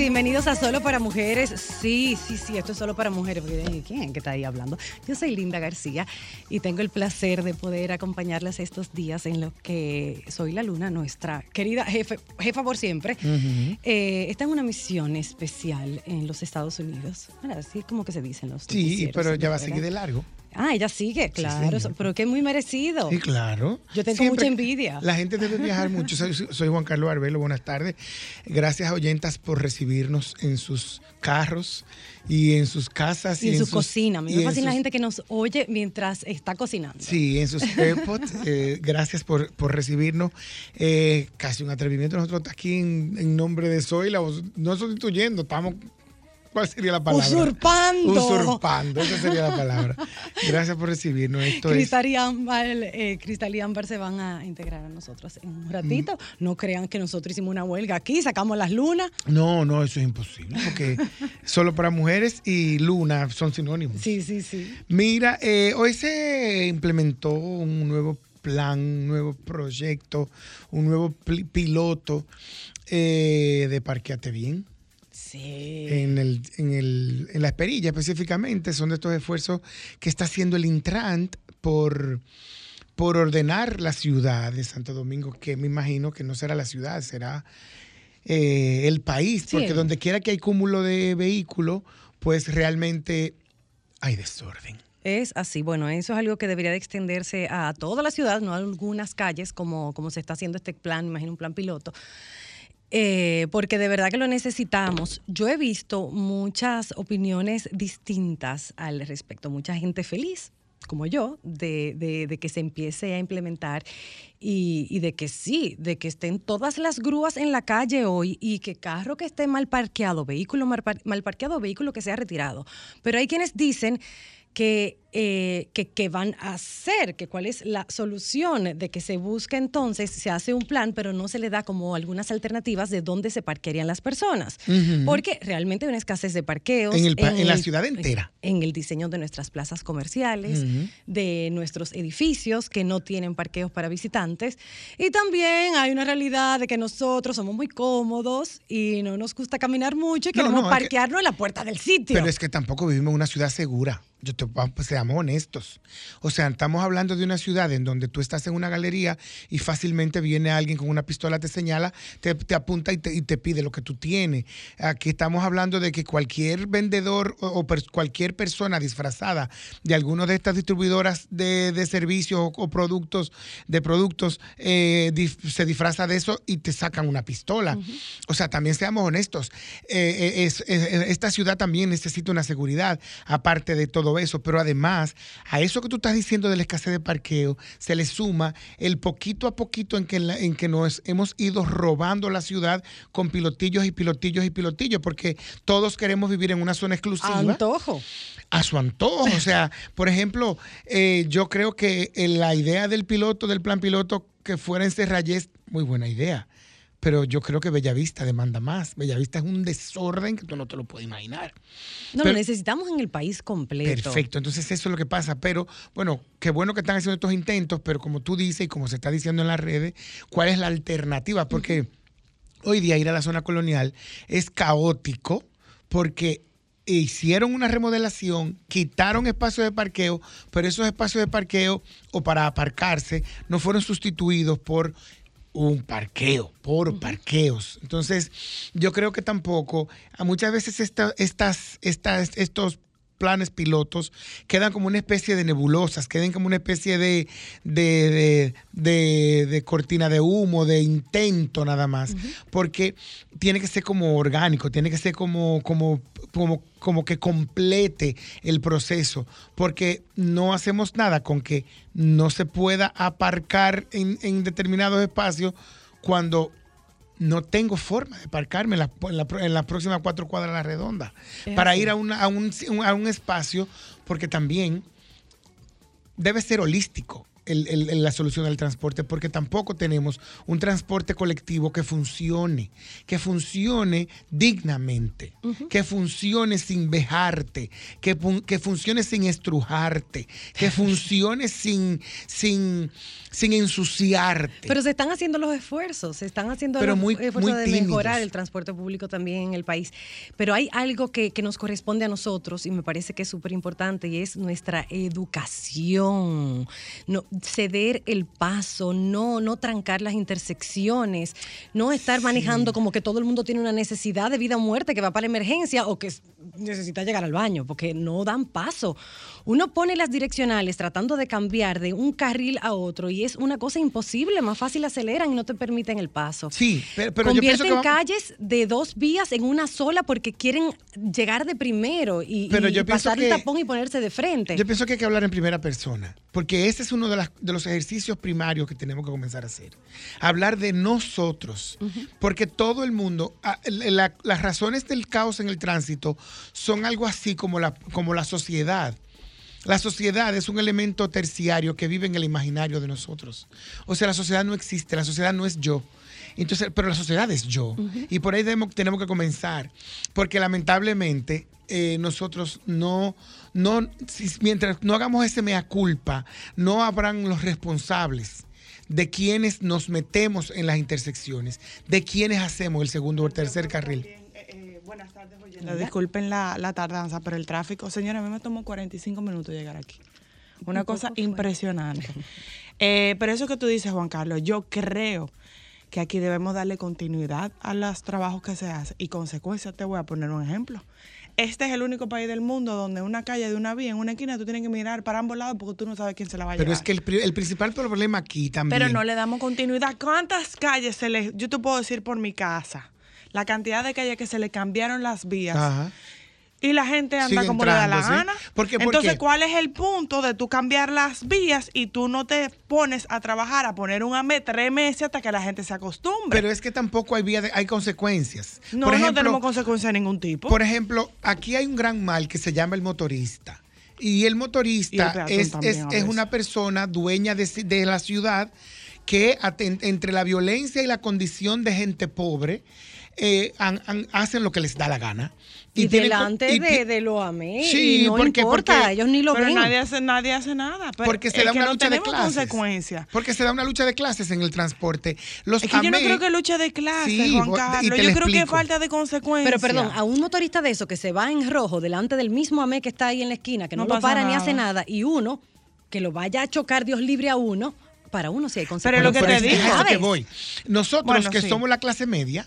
Bienvenidos a Solo para Mujeres. Sí, sí, sí, esto es solo para mujeres. ¿Quién que está ahí hablando? Yo soy Linda García y tengo el placer de poder acompañarles estos días en los que soy la luna, nuestra querida jefe, jefa por siempre. Eh, está en una misión especial en los Estados Unidos. Bueno, así es como que se dicen los Sí, pero ya va a seguir de largo. Ah, ella sigue, claro, señor. pero que es muy merecido. Sí, claro. Yo tengo mucha envidia. La gente debe viajar mucho. Soy, soy Juan Carlos Arbelo, buenas tardes. Gracias a oyentas por recibirnos en sus carros y en sus casas. Y en su cocina. A mí y me en fascina la sus- gente que nos oye mientras está cocinando. Sí, en sus AirPods. eh, gracias por, por recibirnos. Eh, casi un atrevimiento. Nosotros aquí en, en nombre de Zoila, no sustituyendo, estamos. ¿Cuál sería la palabra? Usurpando. Usurpando, esa sería la palabra. Gracias por recibirnos. Esto es. Cristal y, Ámbar, eh, Cristal y Ámbar se van a integrar a nosotros en un ratito. Mm. No crean que nosotros hicimos una huelga aquí, sacamos las lunas. No, no, eso es imposible, porque solo para mujeres y luna son sinónimos. Sí, sí, sí. Mira, eh, hoy se implementó un nuevo plan, un nuevo proyecto, un nuevo piloto eh, de Parqueate Bien. Sí. En, el, en, el- en la Esperilla específicamente, son de estos esfuerzos que está haciendo el Intrant por, por ordenar la ciudad de Santo Domingo, que me imagino que no será la ciudad, será eh, el país, Sí. porque donde quiera que hay cúmulo de vehículos, pues realmente hay desorden. Es así. Bueno, eso es algo que debería de extenderse a toda la ciudad, no a algunas calles, como, como se está haciendo este plan, imagino un plan piloto. Eh, porque de verdad que lo necesitamos. Yo he visto muchas opiniones distintas al respecto, mucha gente feliz como yo, de, que se empiece a implementar y, de que sí, de que estén todas las grúas en la calle hoy y que carro que esté mal parqueado, vehículo mal, mal parqueado, vehículo que sea retirado. Pero hay quienes dicen que, eh, que, que van a hacer, que cuál es la solución de que se busca entonces, se hace un plan, pero no se le da como algunas alternativas de dónde se parquearían las personas. Porque realmente hay una escasez de parqueos. En el en la ciudad entera. En el diseño de nuestras plazas comerciales, de nuestros edificios que no tienen parqueos para visitantes. Y también hay una realidad de que nosotros somos muy cómodos y no nos gusta caminar mucho y No, queremos no, que- parquearnos en la puerta del sitio. Pero es que tampoco vivimos en una ciudad segura. Yo te, va- pues, seamos honestos. O sea, estamos hablando de una ciudad en donde tú estás en una galería y fácilmente viene alguien con una pistola, te señala, te, te apunta y te, y te pide lo que tú tienes. Aquí estamos hablando de que cualquier vendedor o, o per- cualquier persona disfrazada de alguna de estas distribuidoras de, de servicios o, o productos, de productos, eh, dif- se disfraza de eso y te sacan una pistola. O sea, también seamos honestos. Eh, eh, es- es- esta ciudad también necesita una seguridad, aparte de todo eso, pero además a eso que tú estás diciendo de la escasez de parqueo, se le suma el poquito a poquito en que, la- en que nos hemos ido robando la ciudad con pilotillos y pilotillos y pilotillos, porque todos queremos vivir en una zona exclusiva Antojo. a su antojo. O sea, por ejemplo, eh, yo creo que eh, la idea del piloto, del plan piloto, que fuera en Cerrallés, muy buena idea. Pero yo creo que Bellavista demanda más. Bellavista es un desorden que tú no te lo puedes imaginar. No, Pero- lo necesitamos en el país completo. Perfecto, entonces eso es lo que pasa, pero bueno, qué bueno que están haciendo estos intentos, pero como tú dices y como se está diciendo en las redes, ¿cuál es la alternativa? Porque hoy día ir a la zona colonial es caótico porque hicieron una remodelación, quitaron espacios de parqueo, pero esos espacios de parqueo o para aparcarse no fueron sustituidos por un parqueo, por parqueos. Entonces, yo creo que tampoco, a muchas veces esta- estas, estas, estos planes pilotos quedan como una especie de nebulosas, quedan como una especie de, de, de- de- de cortina de humo, de intento nada más, porque tiene que ser como orgánico, tiene que ser como, como, como, como que complete el proceso, porque no hacemos nada con que no se pueda aparcar en, en determinados espacios cuando no tengo forma de aparcarme en la, en la, en la próxima cuatro cuadras de la redonda Es para así. ir a, una- a, un, a un espacio, porque también debe ser holístico el- la solución del transporte, porque tampoco tenemos un transporte colectivo que funcione, que funcione dignamente, que funcione sin vejarte, que, fun- que funcione sin estrujarte, que funcione sin, sin, sin ensuciarte. Pero se están haciendo los esfuerzos, se están haciendo Pero los muy- esfuerzos muy de tímidos. mejorar el transporte público también en el país. Pero hay algo que, que nos corresponde a nosotros y me parece que es súper importante y es nuestra educación. No, ceder el paso, no, no trancar las intersecciones, no estar manejando como que todo el mundo tiene una necesidad de vida o muerte que va para la emergencia o que necesita llegar al baño, porque no dan paso. Uno pone las direccionales tratando de cambiar de un carril a otro y es una cosa imposible, más fácil aceleran y no te permiten el paso. Sí, pero, pero yo pienso Convierten que calles de dos vías en una sola porque quieren llegar de primero y, Pero y yo pienso pasar el tapón y ponerse de frente. Yo pienso que hay que hablar en primera persona, porque ese es uno de, las- de los ejercicios primarios que tenemos que comenzar a hacer. Hablar de nosotros, porque todo el mundo, ah, la- las razones del caos en el tránsito son algo así como la, como la sociedad. La sociedad es un elemento terciario que vive en el imaginario de nosotros. O sea, la sociedad no existe, la sociedad no es yo. Entonces, pero la sociedad es yo. Y por ahí debemos- tenemos que comenzar. Porque lamentablemente eh, nosotros no, no si- mientras no hagamos ese mea culpa, no habrán los responsables de quienes nos metemos en las intersecciones, de quienes hacemos el segundo o el tercer carril. Buenas tardes, oyentes. Disculpen la, la tardanza, pero el tráfico, señora, a mí me tomó 45 minutos llegar aquí. Una cosa impresionante. Eh, pero eso que tú dices, Juan Carlos, yo creo que aquí debemos darle continuidad a los trabajos que se hacen y consecuencias. Te voy a poner un ejemplo. Este es el único país del mundo donde una calle de una vía en una esquina tú tienes que mirar para ambos lados porque tú no sabes quién se la va a Pero llevar. es que el, pri- el principal problema aquí también. Pero no le damos continuidad. ¿Cuántas calles se le.? Yo te puedo decir por mi casa. La cantidad de calles que se le cambiaron las vías. Ajá. Y la gente anda Sigue como le da la gana. ¿Por qué? ¿Por Entonces, qué? ¿cuál es el punto de tú cambiar las vías y tú no te pones a trabajar, a poner un AME tres meses hasta que la gente se acostumbre? Pero es que tampoco hay vía de- hay consecuencias. no, por no tenemos consecuencias de ningún tipo. Por ejemplo, aquí hay un gran mal que se llama el motorista. Y el Y el motorista es, también es- es una persona dueña de, de la ciudad que entre la violencia y la condición de gente pobre eh, han- han- hacen lo que les da la gana. y tienen delante y de, de lo amé. Sí, y no porque- importa, porque- ellos ni lo pero ven. nadie hace, nadie hace nada. Pero porque se da una no lucha de clases. consecuencias. Porque se da una lucha de clases en el transporte. Los Es que yo no creo que lucha de clases, Sí, Juan Carlos. te Yo creo que falta de consecuencias. Pero perdón, a un motorista de eso que se va en rojo delante del mismo AME que está ahí en la esquina, que no, No lo para ni hace nada, y uno que lo vaya a chocar Dios libre a uno, para uno sí hay Pero consecuencias. lo que Pero te es- digo. es a eso que ¿Sabes? voy. Nosotros Bueno, que sí. somos la clase media,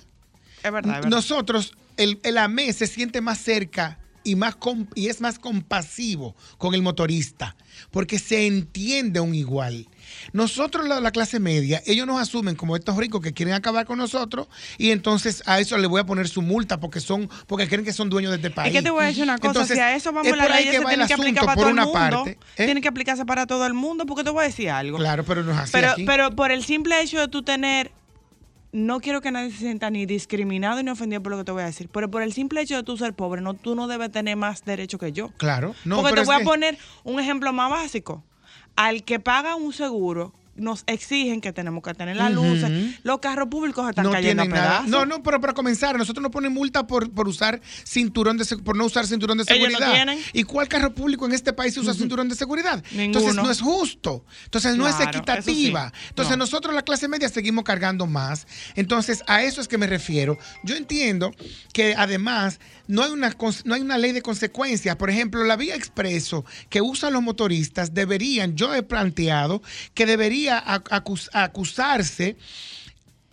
Es verdad, es verdad. nosotros, el, el AME se siente más cerca y, más y es más compasivo con el motorista, porque se entiende un igual. Nosotros, la, la clase media, ellos nos asumen como estos ricos que quieren acabar con nosotros y entonces a eso le voy a poner su multa porque son porque creen que son dueños de este país. Es que te voy a decir una cosa, Entonces, si a eso vamos es la ley que se tiene que aplicar para todo el mundo. parte, ¿eh? Tiene que aplicarse para todo el mundo, porque te voy a decir algo. Claro, pero no es así pero, aquí. pero por el simple hecho de tú tener, no quiero que nadie se sienta ni discriminado ni ofendido por lo que te voy a decir, pero por el simple hecho de tú ser pobre, no, tú no debes tener más derecho que yo. Claro, no, Porque te voy a que- poner un ejemplo más básico. Al que paga un seguro, nos exigen que tenemos que tener las luces. Los carros públicos están no cayendo a pedazos. No, no, pero para comenzar, nosotros nos ponen multa por, por usar cinturón de por no usar cinturón de Ellos no seguridad. tienen. ¿Y cuál carro público en este país usa cinturón de seguridad? Entonces Ninguno. no es justo. Entonces no es Claro, equitativa. sí. Entonces No. nosotros la clase media seguimos cargando más. Entonces a eso es que me refiero. Yo entiendo que además no hay una no hay una ley de consecuencias. Por ejemplo, la vía expreso que usan los motoristas deberían, yo he planteado que debería ac- acus- acusarse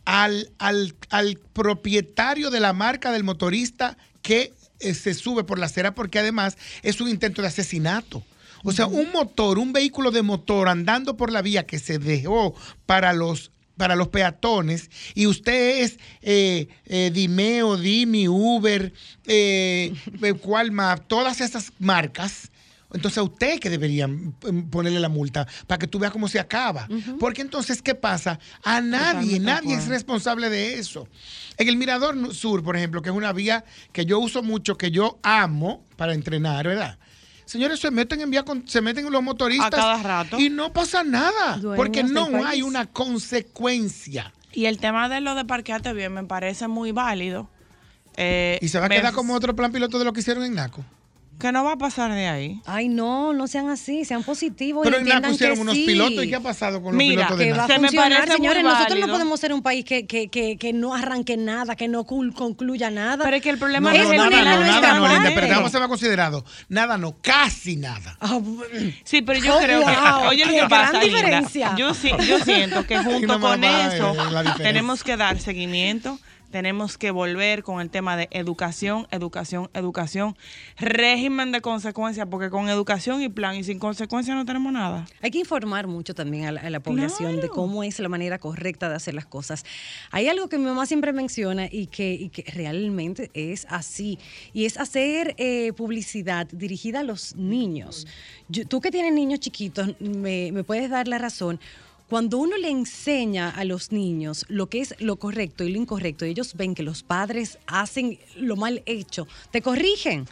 al, al- al propietario de la marca del motorista que eh, se sube por la acera porque además es un intento de asesinato. O sea, un motor, un vehículo de motor andando por la vía que se dejó para los para los peatones y usted es eh, eh, Dimeo, Dimi, Uber, eh, eh, Walmart, todas esas marcas, entonces a usted que deberían mm, ponerle la multa para que tú veas cómo se acaba. Porque entonces, ¿qué pasa? A nadie, Totalmente nadie es responsable de eso. En el Mirador Sur, por ejemplo, que es una vía que yo uso mucho, que yo amo para entrenar, ¿verdad? Señores, se meten en vía con- se meten los motoristas A cada rato. y no pasa nada, Dueños porque no hay una consecuencia. Y el tema de lo de parquearte bien me parece muy válido. Eh, Y se va a me- quedar como otro plan piloto de lo que hicieron en Naco. Que no va a pasar de ahí. Ay, no, no sean así, sean positivos. Pero y en entiendan hicieron que unos sí. pilotos. ¿Y qué ha pasado con los Mira, pilotos de que va a Naco? Se me funcionar, muy señores. Nosotros no podemos ser un país que, que, que, que no arranque nada, que no concluya nada. Pero es que el No, problema no, es es el nada, no, en nada, no, Linda, pero vamos a ser considerado. Nada, no, casi nada. Ah, Sí, pero yo Oh, creo que. wow, Oye, lo que pasa, gran Linda, diferencia. yo, sí- yo siento que junto No con eso diferencia. tenemos que dar seguimiento. Tenemos que volver con el tema de educación, educación, educación, régimen de consecuencias, porque con educación y plan y sin consecuencias no tenemos nada. Hay que informar mucho también a la, a la población de cómo es la manera correcta de hacer las cosas. Hay algo que mi mamá siempre menciona y que, y que realmente es así, y es hacer eh, publicidad dirigida a los niños. Yo- tú que tienes niños chiquitos, me, me puedes dar la razón. Cuando uno le enseña a los niños lo que es lo correcto y lo incorrecto, y ellos ven que los padres hacen lo mal hecho, te corrigen.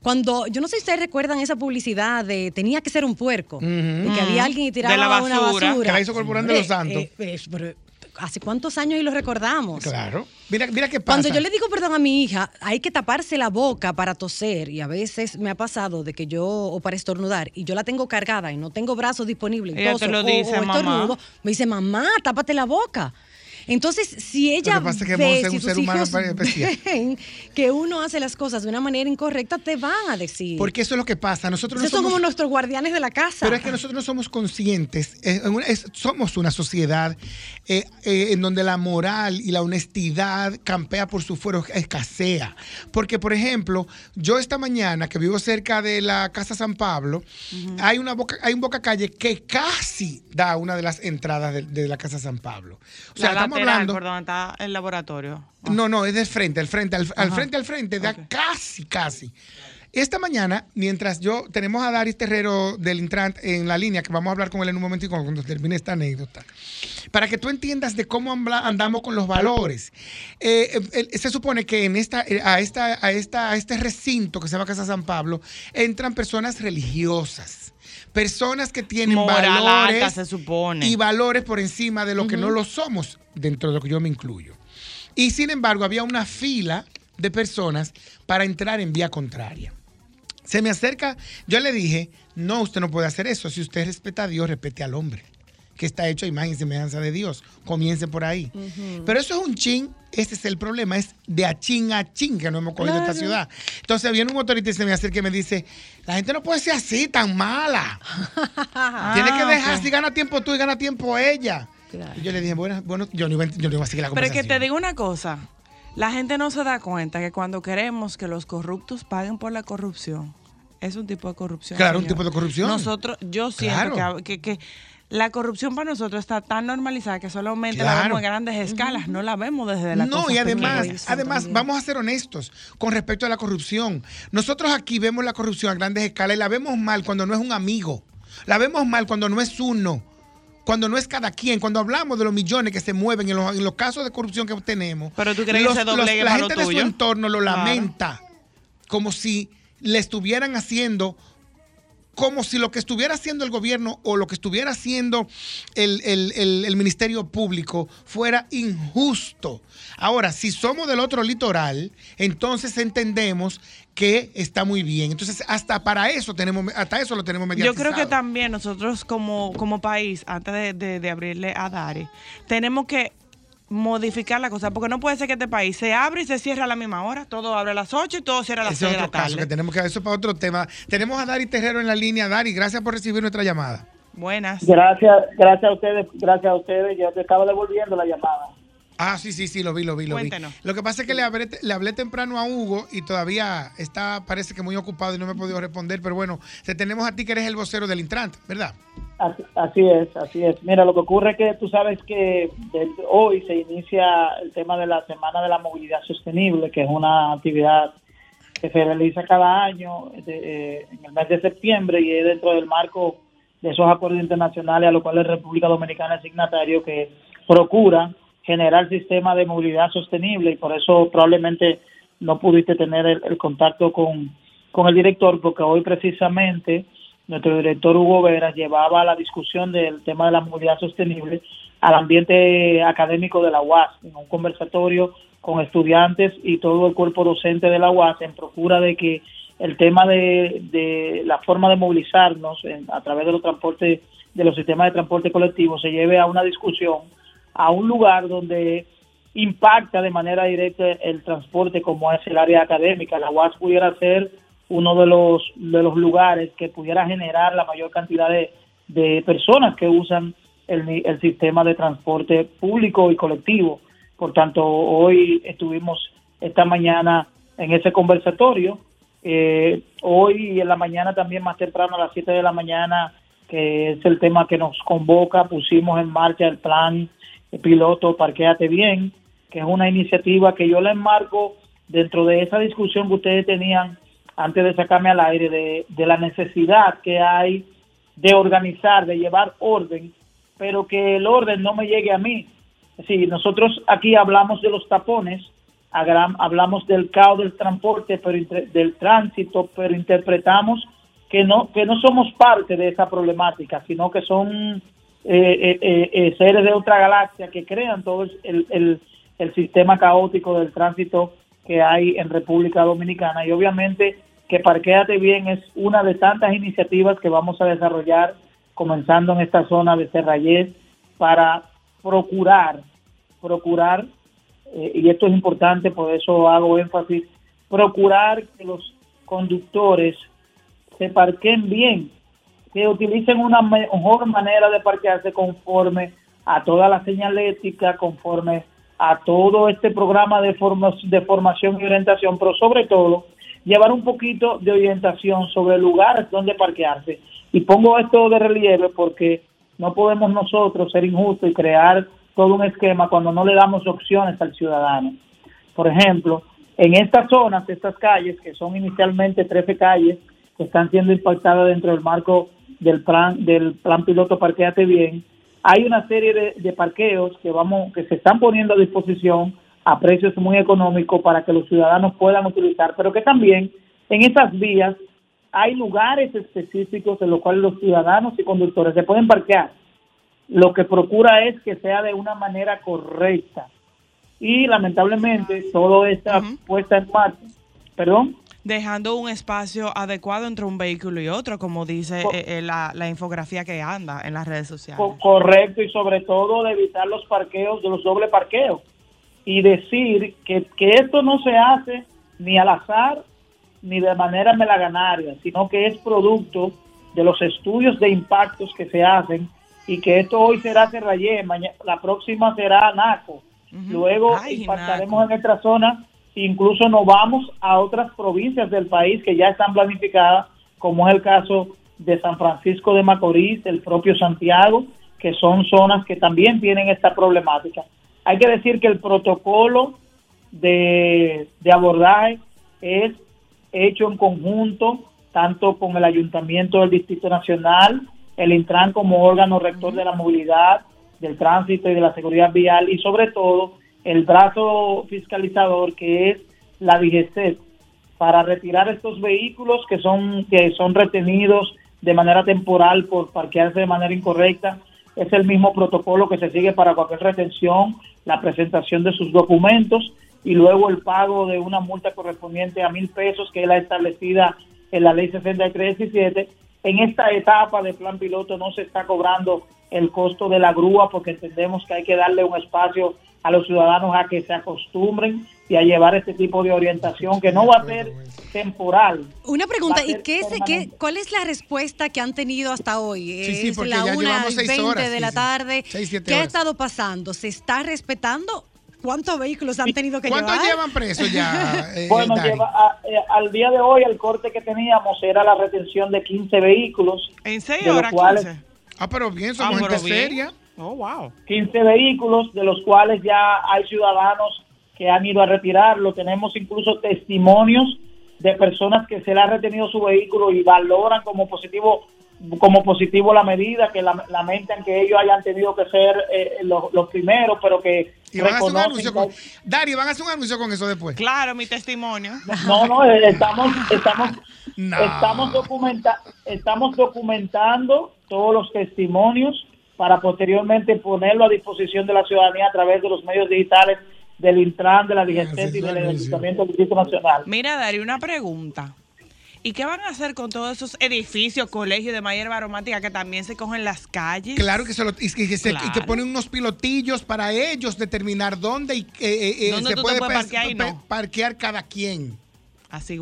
Cuando, yo no sé si ustedes recuerdan esa publicidad de tenía que ser un puerco, de que había alguien y tiraba De la una basura. basura. Que la hizo Corporán de los Eh, Santos. eh, eh, pero, ¿Hace cuántos años y lo recordamos? Claro. Mira, mira qué pasa. Cuando yo le digo perdón a mi hija, hay que taparse la boca para toser y a veces me ha pasado de que yo, o para estornudar, y yo la tengo cargada y no tengo brazos disponibles, y Ella te lo o- dice, o mamá. estornudo, me dice, mamá, tápate la boca. Entonces, si ella Lo que pasa es que ve, Monse es si un tus ser humano hijos especial. ven que uno hace las cosas de una manera incorrecta, te van a decir. Porque eso es lo que pasa. Nosotros no Esos son somos, como nuestros guardianes de la casa. Pero es que nosotros no somos conscientes. eh, es- somos una sociedad eh, eh, en donde la moral y la honestidad campea por su fuero, escasea. Porque, por ejemplo, yo esta mañana que vivo cerca de la Casa San Pablo, hay, una boca, hay un boca calle que casi da una de las entradas de, de la Casa San Pablo. O sea, la estamos hablando. por donde está el laboratorio. No, no, es de frente, al frente, al, frente, al frente, da casi, casi. Esta mañana, mientras yo tenemos a Daris Terrero del Intrant en la línea, que vamos a hablar con él en un momentico cuando termine esta anécdota, para que tú entiendas de cómo andamos con los valores. Eh, eh, eh, se supone que en esta, eh, a, esta, a, esta, a este recinto que se llama Casa San Pablo entran personas religiosas. Personas que tienen Moral valores alta, se supone. y valores por encima de lo que no lo somos, dentro de lo que yo me incluyo. Y sin embargo, había una fila de personas para entrar en vía contraria. Se me acerca, yo le dije, no, usted no puede hacer eso. Si usted respeta a Dios, respete al hombre, que está hecho a imagen y semejanza de Dios. Comience por ahí. Pero eso es un chin, ese es el problema, es de a chin a chin que no hemos cogido esta ciudad. Entonces viene un motorista y se me acerca y me dice, la gente no puede ser así, tan mala. Tiene que Ah, dejar, ok. si gana tiempo tú y gana tiempo ella. Claro. Y yo le dije, bueno, bueno yo, no iba, a- yo no iba a seguir la Pero es que conversación. te digo una cosa. La gente no se da cuenta que cuando queremos que los corruptos paguen por la corrupción, es un tipo de corrupción. Claro, un tipo de corrupción. Nosotros, yo siento Claro. que, que- que La corrupción para nosotros está tan normalizada que solamente la Claro. vemos en grandes escalas, no la vemos desde la No, y además, además, vamos a ser honestos con respecto a la corrupción. Nosotros aquí vemos la corrupción a grandes escalas y la vemos mal cuando no es un amigo. La vemos mal cuando no es uno. Cuando no es cada quien, cuando hablamos de los millones que se mueven en los, en los casos de corrupción que tenemos, Pero tú crees que se doblegue la gente de su entorno lo Claro. lamenta como si le estuvieran haciendo como si lo que estuviera haciendo el gobierno o lo que estuviera haciendo el, el- el- el Ministerio Público fuera injusto. Ahora, si somos del otro litoral, entonces entendemos que está muy bien. Entonces, hasta para eso tenemos, hasta eso lo tenemos Yo mediatizado. creo que también nosotros como, como país, antes de, de- de abrirle a Dari, tenemos que modificar la cosa, porque no puede ser que este país se abre y se cierre a la misma hora, todo abre a las 8 y todo cierra a las Ese 6 es de la otro caso tarde. que tenemos que eso para otro tema. Tenemos a Dari Terrero en la línea. Dari, gracias por recibir nuestra llamada. Buenas. Gracias, gracias a ustedes, gracias a ustedes. Yo te estaba devolviendo la llamada. Ah, sí, sí, sí, lo vi, lo vi, lo vi. Cuéntenos. Lo que pasa es que le hablé, le hablé temprano a Hugo y todavía está, parece que muy ocupado y no me he podido responder, pero bueno, te tenemos a ti que eres el vocero del Intrant, ¿verdad? Así, así es, así es. Mira, lo que ocurre es que tú sabes que desde hoy se inicia el tema de la Semana de la Movilidad Sostenible, que es una actividad que se realiza cada año de- eh, en el mes de septiembre y es dentro del marco de esos acuerdos internacionales a los cuales República Dominicana es signatario que procura generar sistemas de movilidad sostenible y por eso probablemente no pudiste tener el, el contacto con, con el director porque hoy precisamente nuestro director Hugo Vera llevaba la discusión del tema de la movilidad sostenible al ambiente académico de la UAS, en un conversatorio con estudiantes y todo el cuerpo docente de la UAS en procura de que el tema de, de la forma de movilizarnos en- a través de los transportes, de los sistemas de transporte colectivo se lleve a una discusión a un lugar donde impacta de manera directa el transporte como es el área académica. La UAS pudiera ser uno de los, de los lugares que pudiera generar la mayor cantidad de, de personas que usan el, el sistema de transporte público y colectivo. Por tanto, hoy estuvimos esta mañana en ese conversatorio. Eh, hoy en la mañana también más temprano a las 7 de la mañana, que es el tema que nos convoca, pusimos en marcha el plan piloto Parquéate Bien, que es una iniciativa que yo la enmarco dentro de esa discusión que ustedes tenían antes de sacarme al aire de, de la necesidad que hay de organizar, de llevar orden, pero que el orden no me llegue a mí. Sí, nosotros aquí hablamos de los tapones, hablamos del caos del transporte, pero del tránsito, pero interpretamos que no que no somos parte de esa problemática, sino que son seres de otra galaxia que crean todo el, el, el sistema caótico del tránsito que hay en República Dominicana. Y obviamente que Parquéate Bien es una de tantas iniciativas que vamos a desarrollar comenzando en esta zona de Serrayés para procurar, procurar, eh, y esto es importante, por eso hago énfasis, procurar que los conductores se parquen bien, que utilicen una mejor manera de parquearse conforme a toda la señalética, conforme a todo este programa de, de formación y orientación, pero sobre todo llevar un poquito de orientación sobre lugares donde parquearse. Y pongo esto de relieve porque no podemos nosotros ser injustos y crear todo un esquema cuando no le damos opciones al ciudadano. Por ejemplo, en estas zonas, estas calles, que son inicialmente 13 calles, que están siendo impactadas dentro del marco del plan del plan piloto Parqueate Bien, hay una serie de, de parqueos que vamos que se están poniendo a disposición a precios muy económicos para que los ciudadanos puedan utilizar, pero que también en esas vías hay lugares específicos en los cuales los ciudadanos y conductores se pueden parquear. Lo que procura es que sea de una manera correcta. Y lamentablemente todo está Ujú. puesta en marcha. Perdón. Dejando un espacio adecuado entre un vehículo y otro, como dice eh, eh, la, la infografía que anda en las redes sociales. Co- correcto y sobre todo de evitar los parqueos, de los doble parqueos y decir que, que esto no se hace ni al azar ni de manera melaganaria, sino que es producto de los estudios de impactos que se hacen y que esto hoy será Serrayé, mañana, la próxima será Naco, luego Ay, impactaremos Naco. en nuestra zona, incluso nos vamos a otras provincias del país que ya están planificadas, como es el caso de San Francisco de Macorís, el propio Santiago, que son zonas que también tienen esta problemática. Hay que decir que el protocolo de, de abordaje es hecho en conjunto tanto con el Ayuntamiento del Distrito Nacional, el Intran como órgano rector de la movilidad, del tránsito y de la seguridad vial y sobre todo el brazo fiscalizador que es la DGCET para retirar estos vehículos que son que son retenidos de manera temporal por parquearse de manera incorrecta. Es el mismo protocolo que se sigue para cualquier retención, la presentación de sus documentos y luego el pago de una multa correspondiente a mil pesos que es la establecida en la ley 6317. En esta etapa de plan piloto no se está cobrando el costo de la grúa porque entendemos que hay que darle un espacio a los ciudadanos a que se acostumbren y a llevar este tipo de orientación que no va a ser temporal. Una pregunta, ¿y qué, es- qué- cuál es la respuesta que han tenido hasta hoy? Sí, sí, es porque la ya 1 llevamos y seis 20 horas, de sí, la sí. tarde. Seis, ¿Qué ha horas. estado pasando? ¿Se está respetando? ¿Cuántos vehículos han tenido que ¿Cuántos llevar? llevan presos ya? eh, Bueno, lleva a- eh, al día de hoy el corte que teníamos era la retención de 15 vehículos. En seis de los horas, cuales- 15. Ah, pero bien, Ah, somos pero gente bien. seria. Oh, wow. 15 vehículos, de los cuales ya hay ciudadanos que han ido a retirarlo. Tenemos incluso testimonios de personas que se le ha retenido su vehículo y valoran como positivo como positivo la medida, que la- lamentan que ellos hayan tenido que ser eh, los, los primeros, pero que Y van a hacer un anuncio con... Dari, van a hacer un anuncio con eso después. Claro, mi testimonio. No, no, eh, estamos, estamos, No. estamos, documenta- estamos documentando todos los testimonios para posteriormente ponerlo a disposición de la ciudadanía a través de los medios digitales del Intran, de la DGCET y del. Ayuntamiento del Distrito Nacional. Mira, Dari, una pregunta. ¿Y qué van a hacer con todos esos edificios, colegios de mayor aromática que también se cogen las calles? Claro que se lo, y que, que se- y que Claro. ponen unos pilotillos para ellos determinar dónde y, eh, eh, ¿Dónde se tú te puede parquear y no? parquear cada quien.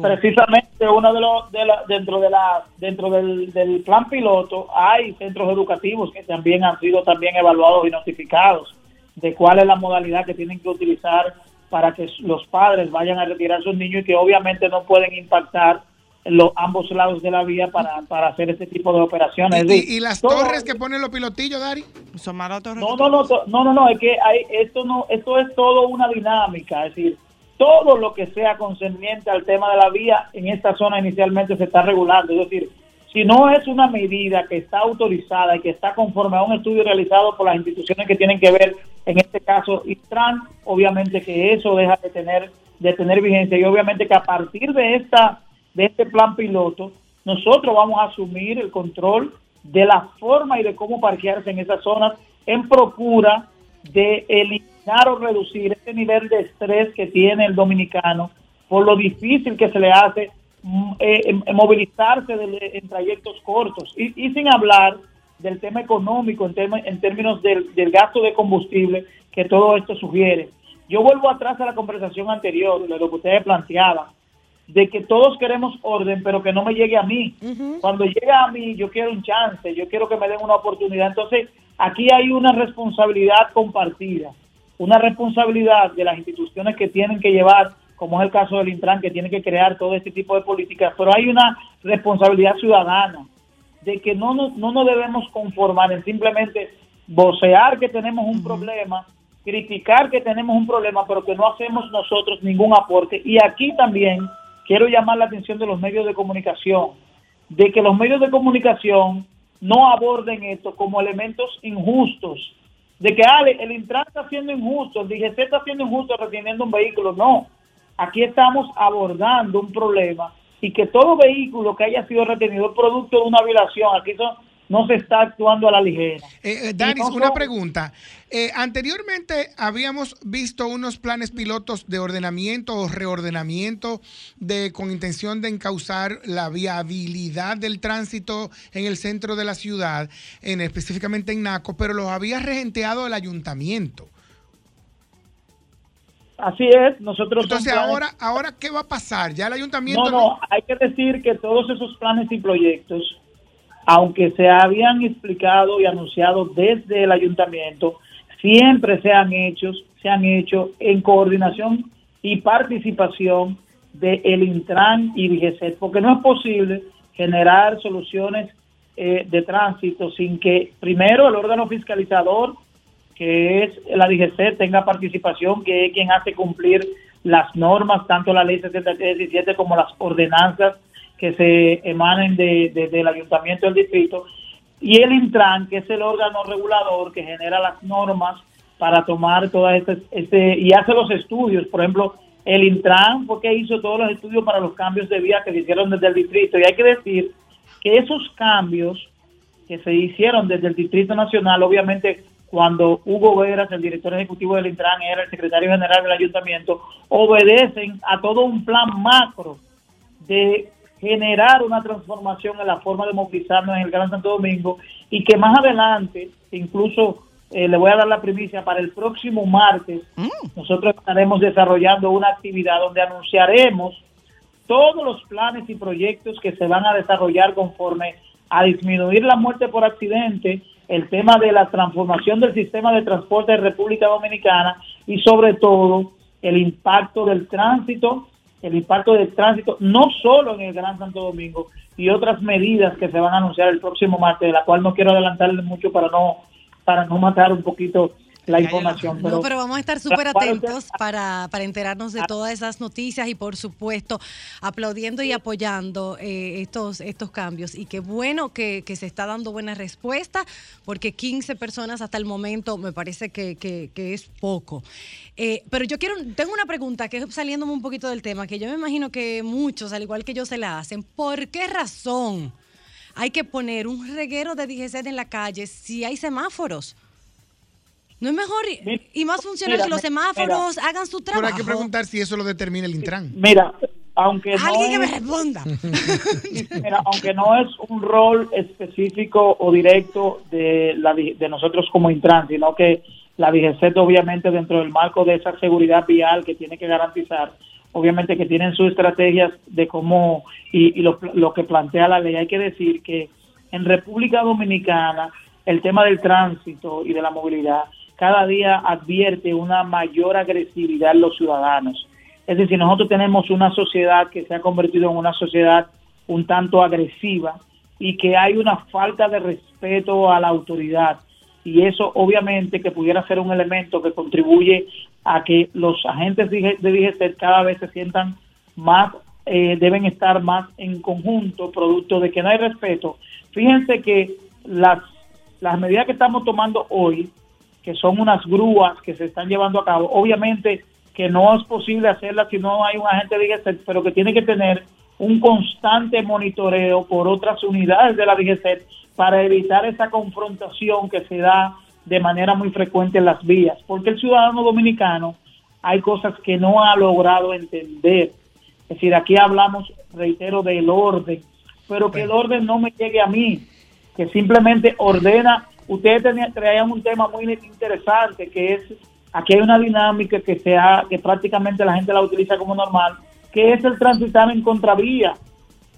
Precisamente uno de los de la- dentro de la dentro del, del plan piloto hay centros educativos que también han sido también evaluados y notificados de cuál es la modalidad que tienen que utilizar para que los padres vayan a retirar a sus niños y que obviamente no pueden impactar los ambos lados de la vía para, para hacer este tipo de operaciones. Y, las todo- torres que ponen los pilotillos, Dari. Son marotos no, no, no, to- no, no, no, es que hay, esto no, esto es todo una dinámica, es decir, todo lo que sea concerniente al tema de la vía en esta zona inicialmente se está regulando, es decir, si no es una medida que está autorizada y que está conforme a un estudio realizado por las instituciones que tienen que ver, en este caso Intran, obviamente que eso deja de tener de tener vigencia. Y obviamente que a partir de esta de este plan piloto nosotros vamos a asumir el control de la forma y de cómo parquearse en esas zonas en procura de eliminar o reducir ese nivel de estrés que tiene el dominicano por lo difícil que se le hace mm, eh, em- movilizarse de- en trayectos cortos y, y sin hablar del tema económico en, tema- en términos del, del gasto de combustible que todo esto sugiere. Yo vuelvo atrás a la conversación anterior, de lo que ustedes planteaban, de que todos queremos orden, pero que no me llegue a mí. Cuando llega a mí, yo quiero un chance, yo quiero que me den una oportunidad. Entonces, aquí hay una responsabilidad compartida, una responsabilidad de las instituciones que tienen que llevar, como es el caso del Intran, que tiene que crear todo este tipo de políticas, pero hay una responsabilidad ciudadana de que no nos, no nos debemos conformar en simplemente vocear que tenemos un problema, criticar que tenemos un problema, pero que no hacemos nosotros ningún aporte. Y aquí también quiero llamar la atención de los medios de comunicación, de que los medios de comunicación no aborden esto como elementos injustos, de que ah, el Intran está siendo injusto, el DGC está siendo injusto reteniendo un vehículo. No, aquí estamos abordando un problema y que todo vehículo que haya sido retenido es producto de una violación. Aquí eso no se está actuando a la ligera. Eh, eh, no una pregunta. Eh, anteriormente habíamos visto unos planes pilotos de ordenamiento o reordenamiento de con intención de encauzar la viabilidad del tránsito en el centro de la ciudad, en específicamente en Naco, pero los había regenteado el ayuntamiento. Así es, nosotros... Entonces planes- ahora, ahora qué va a pasar? Ya el ayuntamiento No, no, hay que decir que todos esos planes y proyectos, aunque se habían explicado y anunciado desde el ayuntamiento, siempre se han hecho, se han hecho en coordinación y participación de el Intran y DGCET, porque no es posible generar soluciones eh, de tránsito sin que primero el órgano fiscalizador, que es la DGC, tenga participación, que es quien hace cumplir las normas, tanto la ley 7317 como las ordenanzas que se emanen de- de- del ayuntamiento del distrito, y el Intran, que es el órgano regulador que genera las normas para tomar todas estas, este, y hace los estudios, por ejemplo, el Intran fue que hizo todos los estudios para los cambios de vía que se hicieron desde el distrito, y hay que decir que esos cambios que se hicieron desde el Distrito Nacional, obviamente cuando Hugo Veras, el director ejecutivo del Intran, era el secretario general del ayuntamiento, obedecen a todo un plan macro de generar una transformación en la forma de movilizarnos en el Gran Santo Domingo y que más adelante, incluso eh, le voy a dar la primicia, para el próximo martes, nosotros estaremos desarrollando una actividad donde anunciaremos todos los planes y proyectos que se van a desarrollar conforme a disminuir la muerte por accidente, el tema de la transformación del sistema de transporte de República Dominicana y sobre todo el impacto del tránsito, el impacto del tránsito no solo en el Gran Santo Domingo y otras medidas que se van a anunciar el próximo martes, de la cual no quiero adelantarle mucho para no para no matar un poquito la información. No, pero vamos a estar súper atentos para, para enterarnos de todas esas noticias y por supuesto aplaudiendo y apoyando eh, estos, estos cambios. Y qué bueno que, que se está dando buena respuesta porque 15 personas hasta el momento me parece que, que- que es poco. Eh, pero yo quiero, tengo una pregunta que es saliéndome un poquito del tema, que yo me imagino que muchos, al igual que yo, se la hacen. ¿Por qué razón hay que poner un reguero de DGC en la calle si hay semáforos? ¿No es mejor y- y más funcional mira, que los mira, semáforos hagan su Pero hay trabajo? que preguntar si eso lo determina el Intran. Mira, aunque no Alguien que me es- responda. Mira, aunque no es un rol específico o directo de, la, de nosotros como Intran, sino que la DGCET obviamente dentro del marco de esa seguridad vial que tiene que garantizar, obviamente que tienen sus estrategias de cómo y, y lo, lo que plantea la ley. Hay que decir que en República Dominicana el tema del tránsito y de la movilidad cada día advierte una mayor agresividad en los ciudadanos. Es decir, nosotros tenemos una sociedad que se ha convertido en una sociedad un tanto agresiva y que hay una falta de respeto a la autoridad. Y eso obviamente que pudiera ser un elemento que contribuye a que los agentes de DGCET cada vez se sientan más, eh, deben estar más en conjunto, producto de que no hay respeto. Fíjense que las, las medidas que estamos tomando hoy, que son unas grúas que se están llevando a cabo, obviamente que no es posible hacerlas si no hay un agente de DGCET, pero que tiene que tener un constante monitoreo por otras unidades de la DGCET para evitar esa confrontación que se da de manera muy frecuente en las vías, porque el ciudadano dominicano hay cosas que no ha logrado entender. Es decir, aquí hablamos, reitero, del orden, pero que el orden no me llegue a mí, que simplemente ordena. Ustedes traían un tema muy interesante, que es, aquí hay una dinámica que, se que prácticamente la gente la utiliza como normal, que es el transitar en contravía.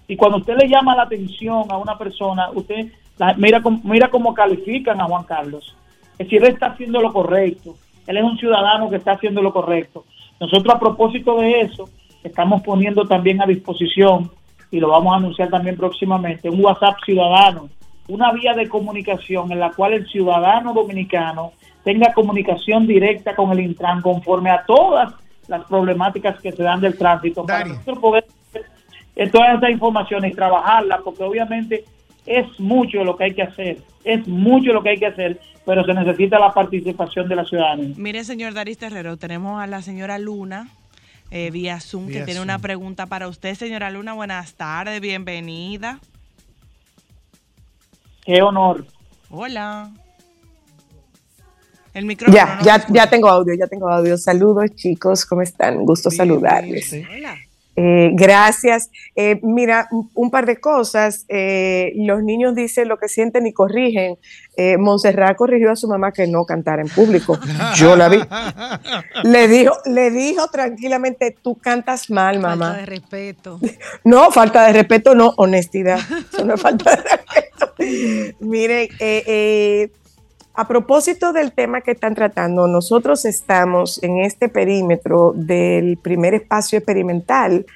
Y cuando usted le llama la atención a una persona, usted la- mira, mira cómo califican a Juan Carlos. Es decir, él está haciendo lo correcto. Él es un ciudadano que está haciendo lo correcto. Nosotros a propósito de eso, estamos poniendo también a disposición, y lo vamos a anunciar también próximamente, un WhatsApp ciudadano, una vía de comunicación en la cual el ciudadano dominicano tenga comunicación directa con el Intran conforme a todas las problemáticas que se dan del tránsito. Para nosotros poder toda esta información y trabajarla, porque obviamente es mucho lo que hay que hacer, es mucho lo que hay que hacer, pero se necesita la participación de la ciudadanía. Mire, señor Daris Terrero, tenemos a la señora Luna eh, vía Zoom que tiene una pregunta para usted. Señora Luna, buenas tardes, bienvenida. Qué honor. Hola. El micrófono. Ya, no ya, ya tengo audio, ya tengo audio. Saludos chicos, ¿cómo están? Gusto saludarles. Hola. Eh, gracias. Eh, mira, un, par de cosas. Eh, los niños dicen lo que sienten y corrigen. Eh, Montserrat corrigió a su mamá que no cantara en público. Yo la vi. Le dijo, le dijo tranquilamente, tú cantas mal, Falta mamá. de respeto. No, falta de respeto, no, honestidad. Eso no es falta de respeto. Miren, eh, eh, a propósito del tema que están tratando, nosotros estamos en este perímetro del primer espacio experimental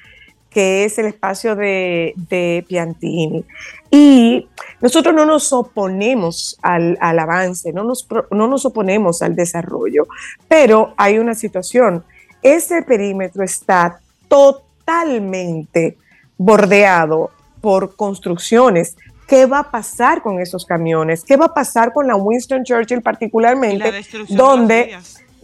que es el espacio de, Piantini. Y nosotros no nos oponemos al, al avance, no nos, no nos oponemos al desarrollo, pero hay una situación. Ese perímetro está totalmente bordeado por construcciones. ¿Qué va a pasar con esos camiones? ¿Qué va a pasar con la Winston Churchill particularmente? Donde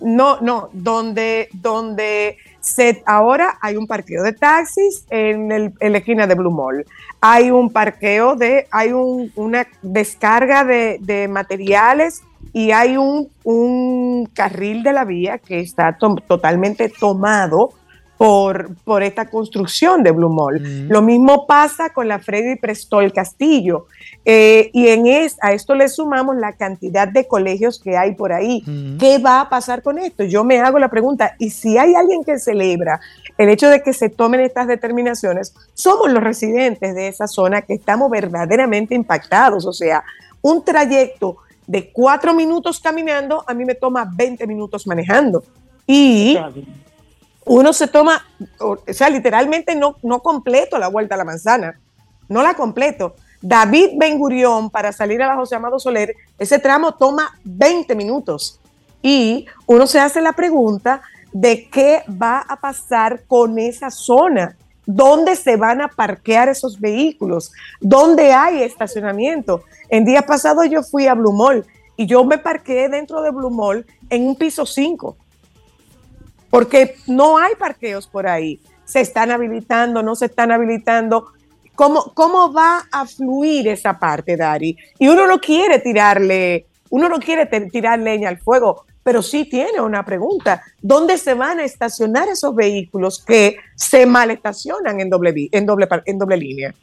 no, no, donde, donde se, ahora hay un parqueo de taxis en, el- en la esquina de Blue Mall. Hay un parqueo de, hay un- una descarga de, de materiales y hay un, un carril de la vía que está to- totalmente tomado por, por esta construcción de Blue Mall. Lo mismo pasa con la Freddy Prestol Castillo. Eh, y en es, a esto le sumamos la cantidad de colegios que hay por ahí. ¿Qué va a pasar con esto? Yo me hago la pregunta, y si hay alguien que celebra el hecho de que se tomen estas determinaciones, somos los residentes de esa zona que estamos verdaderamente impactados. O sea, un trayecto de cuatro minutos caminando, a mí me toma 20 minutos manejando. Y uno se toma, o sea, literalmente no, no completo la vuelta a la manzana, no la completo. David Ben Gurión para salir a la José Amado Soler, ese tramo toma 20 minutos. Y uno se hace la pregunta de qué va a pasar con esa zona, dónde se van a parquear esos vehículos, dónde hay estacionamiento. En días pasados yo fui a Blue Mall y yo me parqué dentro de Blue Mall en un piso 5 porque no hay parqueos por ahí. Se están habilitando, no se están habilitando. ¿Cómo, cómo va a fluir esa parte, Dari? Y uno no quiere tirarle, uno no quiere tirar leña al fuego, pero sí tiene una pregunta. ¿Dónde se van a estacionar esos vehículos que se mal estacionan en doble, en doble, en doble línea?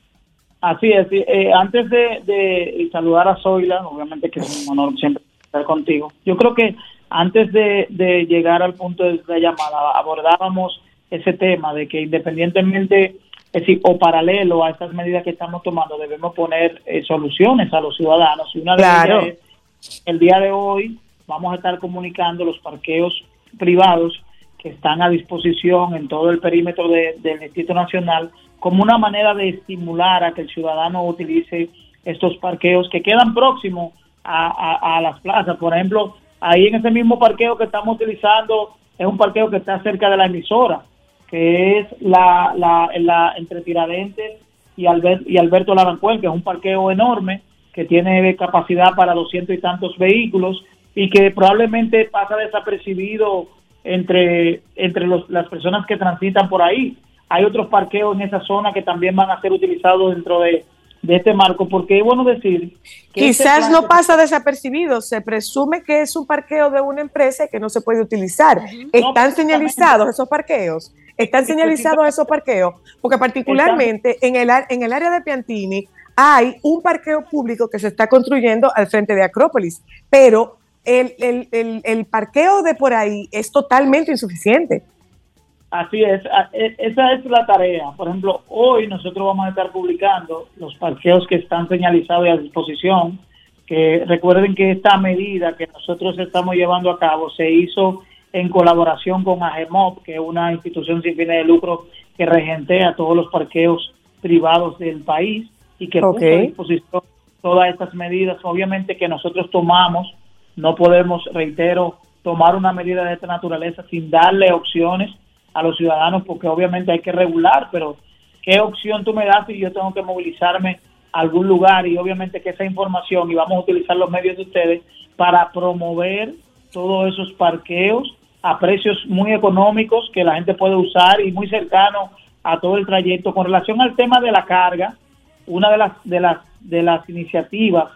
Así es. Eh, antes de, de saludar a Zoila, obviamente que es un honor siempre estar contigo. Yo creo que antes de, de llegar al punto de la llamada, abordábamos ese tema de que independientemente, es decir, o paralelo a estas medidas que estamos tomando, debemos poner eh, soluciones a los ciudadanos. Y una de Claro. ellas es, el día de hoy vamos a estar comunicando los parqueos privados que están a disposición en todo el perímetro de- del Distrito Nacional como una manera de estimular a que el ciudadano utilice estos parqueos que quedan próximos a, a- a las plazas. Por ejemplo, ahí en ese mismo parqueo que estamos utilizando es un parqueo que está cerca de la emisora, que es la, la, la entre Tiradentes y, Albert, y Alberto Larancuel, que es un parqueo enorme que tiene capacidad para doscientos y tantos vehículos y que probablemente pasa desapercibido entre, entre los- las personas que transitan por ahí. Hay otros parqueos en esa zona que también van a ser utilizados dentro de, de este marco, porque es bueno decir que este Quizás no pasa desapercibido, se presume que es un parqueo de una empresa que no se puede utilizar. Están señalizados esos parqueos, están señalizados esos parqueos, porque particularmente en el, ar- en el área de Piantini hay un parqueo público que se está construyendo al frente de Acrópolis, pero el, el- el- el parqueo de por ahí es totalmente insuficiente. Así es, e- esa es la tarea. Por ejemplo, hoy nosotros vamos a estar publicando los parqueos que están señalizados y a disposición, que recuerden que esta medida que nosotros estamos llevando a cabo se hizo en colaboración con AGEMOP, que es una institución sin fines de lucro que regentea todos los parqueos privados del país y que Ok. puso a disposición todas estas medidas. Obviamente que nosotros tomamos, no podemos, reitero, tomar una medida de esta naturaleza sin darle opciones a los ciudadanos, porque obviamente hay que regular, pero ¿qué opción tú me das si yo tengo que movilizarme a algún lugar? Y obviamente que esa información, y vamos a utilizar los medios de ustedes para promover todos esos parqueos a precios muy económicos que la gente puede usar y muy cercano a todo el trayecto. Con relación al tema de la carga, una de las de las de las iniciativas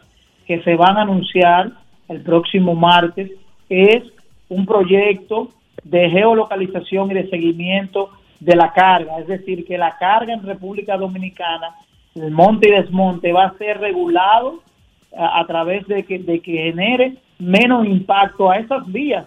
que se van a anunciar el próximo martes es un proyecto de geolocalización y de seguimiento de la carga, es decir, que la carga en República Dominicana, el monte y desmonte va a ser regulado a, a través de que, de que genere menos impacto a esas vías,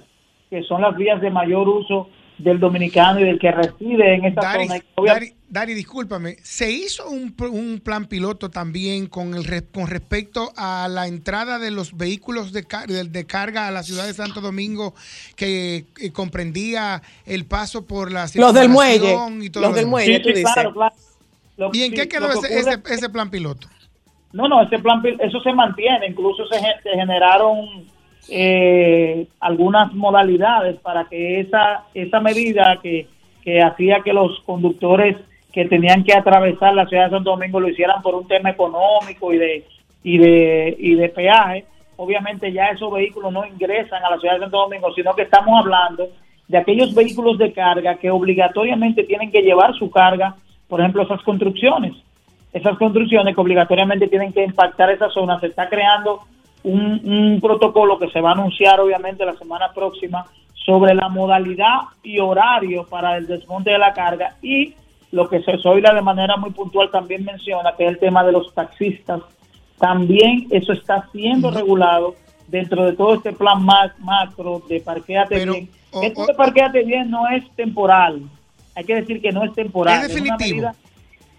que son las vías de mayor uso del dominicano y del que reside en esa Dari, zona. Dari, Dari, discúlpame, ¿se hizo un, un plan piloto también con, el, re- con respecto a la entrada de los vehículos de, car- de, de carga a la ciudad de Santo Domingo que, eh, comprendía el paso por la Los del muelle, y todo los lo del demás? muelle, Sí, tú sí, dices. claro, claro. Lo- ¿Y en sí, qué quedó que ese, ocurre- ese, ese plan piloto? No, no, ese plan, eso se mantiene. Incluso se generaron eh, algunas modalidades para que esa, esa medida que, que hacía que los conductores que tenían que atravesar la ciudad de Santo Domingo lo hicieran por un tema económico y de, y de, y de peaje. Obviamente ya esos vehículos no ingresan a la ciudad de Santo Domingo, sino que estamos hablando de aquellos vehículos de carga que obligatoriamente tienen que llevar su carga, por ejemplo, esas construcciones esas construcciones que obligatoriamente tienen que impactar esa zona. Se está creando un, un protocolo que se va a anunciar obviamente la semana próxima sobre la modalidad y horario para el desmonte de la carga y lo que se de manera muy puntual también menciona, que es el tema de los taxistas. También eso está siendo regulado dentro de todo este plan más macro de parqueate Pero, bien. Esto de parqueate bien no es temporal. Hay que decir que no es temporal. Es una definitivo. medida-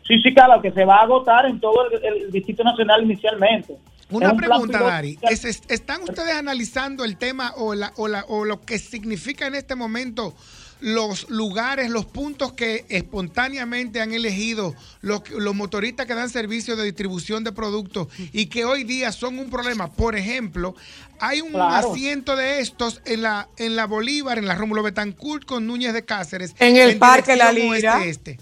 Sí, sí, claro, que se va a agotar en todo el, el Distrito Nacional inicialmente. Una un pregunta, Dari. que- ¿Es- es- ¿Están ustedes analizando el tema o, la, o, la, o lo que significa en este momento los lugares, los puntos que espontáneamente han elegido los, los motoristas que dan servicio de distribución de productos y que hoy día son un problema? Por ejemplo, hay un Claro. asiento de estos en la, en la Bolívar, en la Rómulo Betancourt con Núñez de Cáceres. En el Parque La Lira. oeste-este.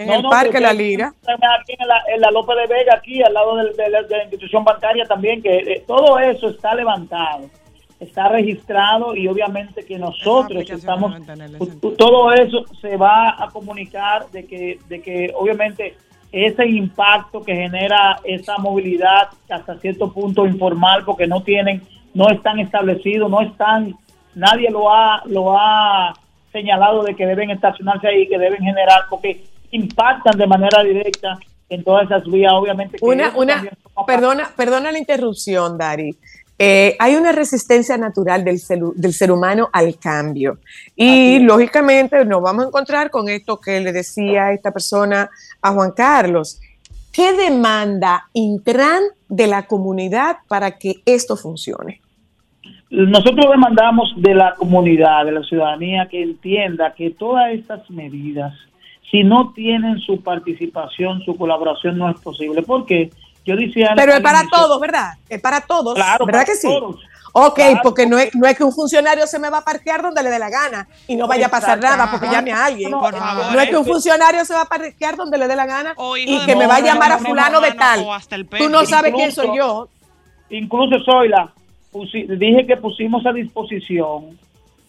En No, el no, Parque La Lira. Aquí en la, en la López de Vega, aquí al lado de, la, de la institución bancaria también, que eh, todo eso está levantado, está registrado y obviamente que nosotros estamos, todo eso se va a comunicar de que, de que obviamente ese impacto que genera esa movilidad hasta cierto punto informal porque no tienen, no están establecidos, no están, nadie lo ha, lo ha señalado de que deben estacionarse ahí, que deben generar, porque impactan de manera directa en todas esas vías, obviamente. que Una, una, perdona, perdona la interrupción, Dari. Eh, hay una resistencia natural del, del ser humano al cambio. Y lógicamente nos vamos a encontrar con esto que le decía esta persona a Juan Carlos. ¿Qué demanda Intran de la comunidad para que esto funcione? Nosotros demandamos de la comunidad, de la ciudadanía, que entienda que todas estas medidas, si no tienen su participación, su colaboración, no es posible. Porque yo decía... Pero es para inicio- todos, ¿verdad? Es para todos, Claro, ¿verdad para que sí? todos. Ok, Claro, porque no es, no es que un funcionario se me va a parquear donde le dé la gana y no vaya a pasar nada porque llame a alguien. No, Por favor. No es que un este- funcionario se va a parquear donde le dé la gana y que me va a llamar a no, no, fulano de tal. Tú no sabes quién soy yo. Incluso Zoila, pusi- dije que pusimos a disposición,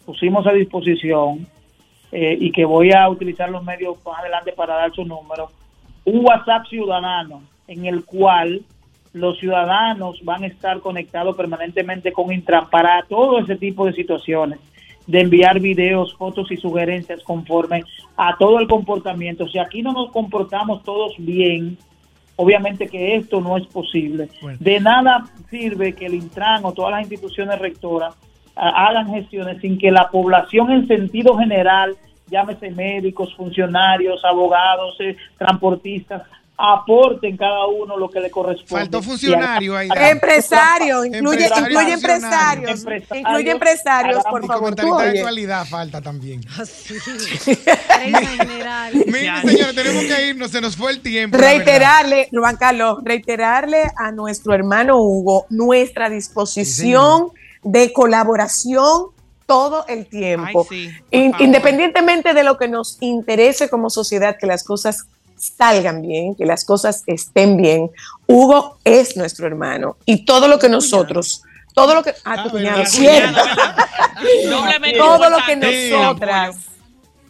pusimos a disposición eh, y que voy a utilizar los medios más adelante para dar su número, un WhatsApp ciudadano en el cual los ciudadanos van a estar conectados permanentemente con Intran para todo ese tipo de situaciones, de enviar videos, fotos y sugerencias conforme a todo el comportamiento. Si aquí no nos comportamos todos bien, obviamente que esto no es posible. Bueno. De nada sirve que el Intran o todas las instituciones rectoras hagan gestiones sin que la población en sentido general, llámese médicos, funcionarios, abogados, eh, transportistas, aporten cada uno lo que le corresponde. Faltó funcionario ahí. Empresario, incluye, Empresario, incluye empresarios. Empresarios, Incluye empresarios, por favor. tú comentarista de actualidad falta también. Así. General. Miren, señores, tenemos que irnos, se nos fue el tiempo. Reiterarle, Juan Carlos, reiterarle a nuestro hermano Hugo nuestra disposición de colaboración todo el tiempo. Ay, sí, por In- favor. independientemente de lo que nos interese como sociedad, que las cosas salgan bien, que las cosas estén bien. Hugo es nuestro hermano y todo lo que nosotros, todo lo que, ah, tu cuñado, cierto. Todo lo que nosotras.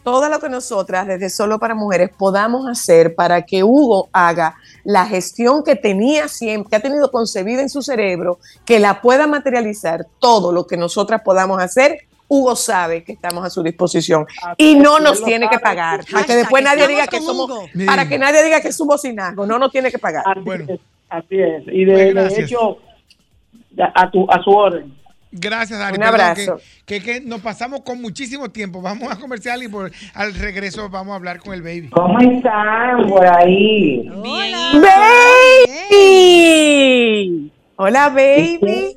Todo lo que nosotras desde Solo para Mujeres podamos hacer para que Hugo haga la gestión que tenía siempre, que ha tenido concebida en su cerebro, que la pueda materializar, todo lo que nosotras podamos hacer. Hugo sabe que estamos a su disposición y no nos tiene que pagar, para que después nadie diga que somos, Hugo. para que nadie diga que es un bocinazgo, no nos tiene que pagar. Así Bueno. es, así es. Y de, hecho, a, a tu, a su orden. Gracias, Dari. Un Perdón, abrazo. Que, que- que nos pasamos con muchísimo tiempo. Vamos a comercial y por, al regreso vamos a hablar con el baby. ¿Cómo están por ahí? ¡Baby! Hola, baby.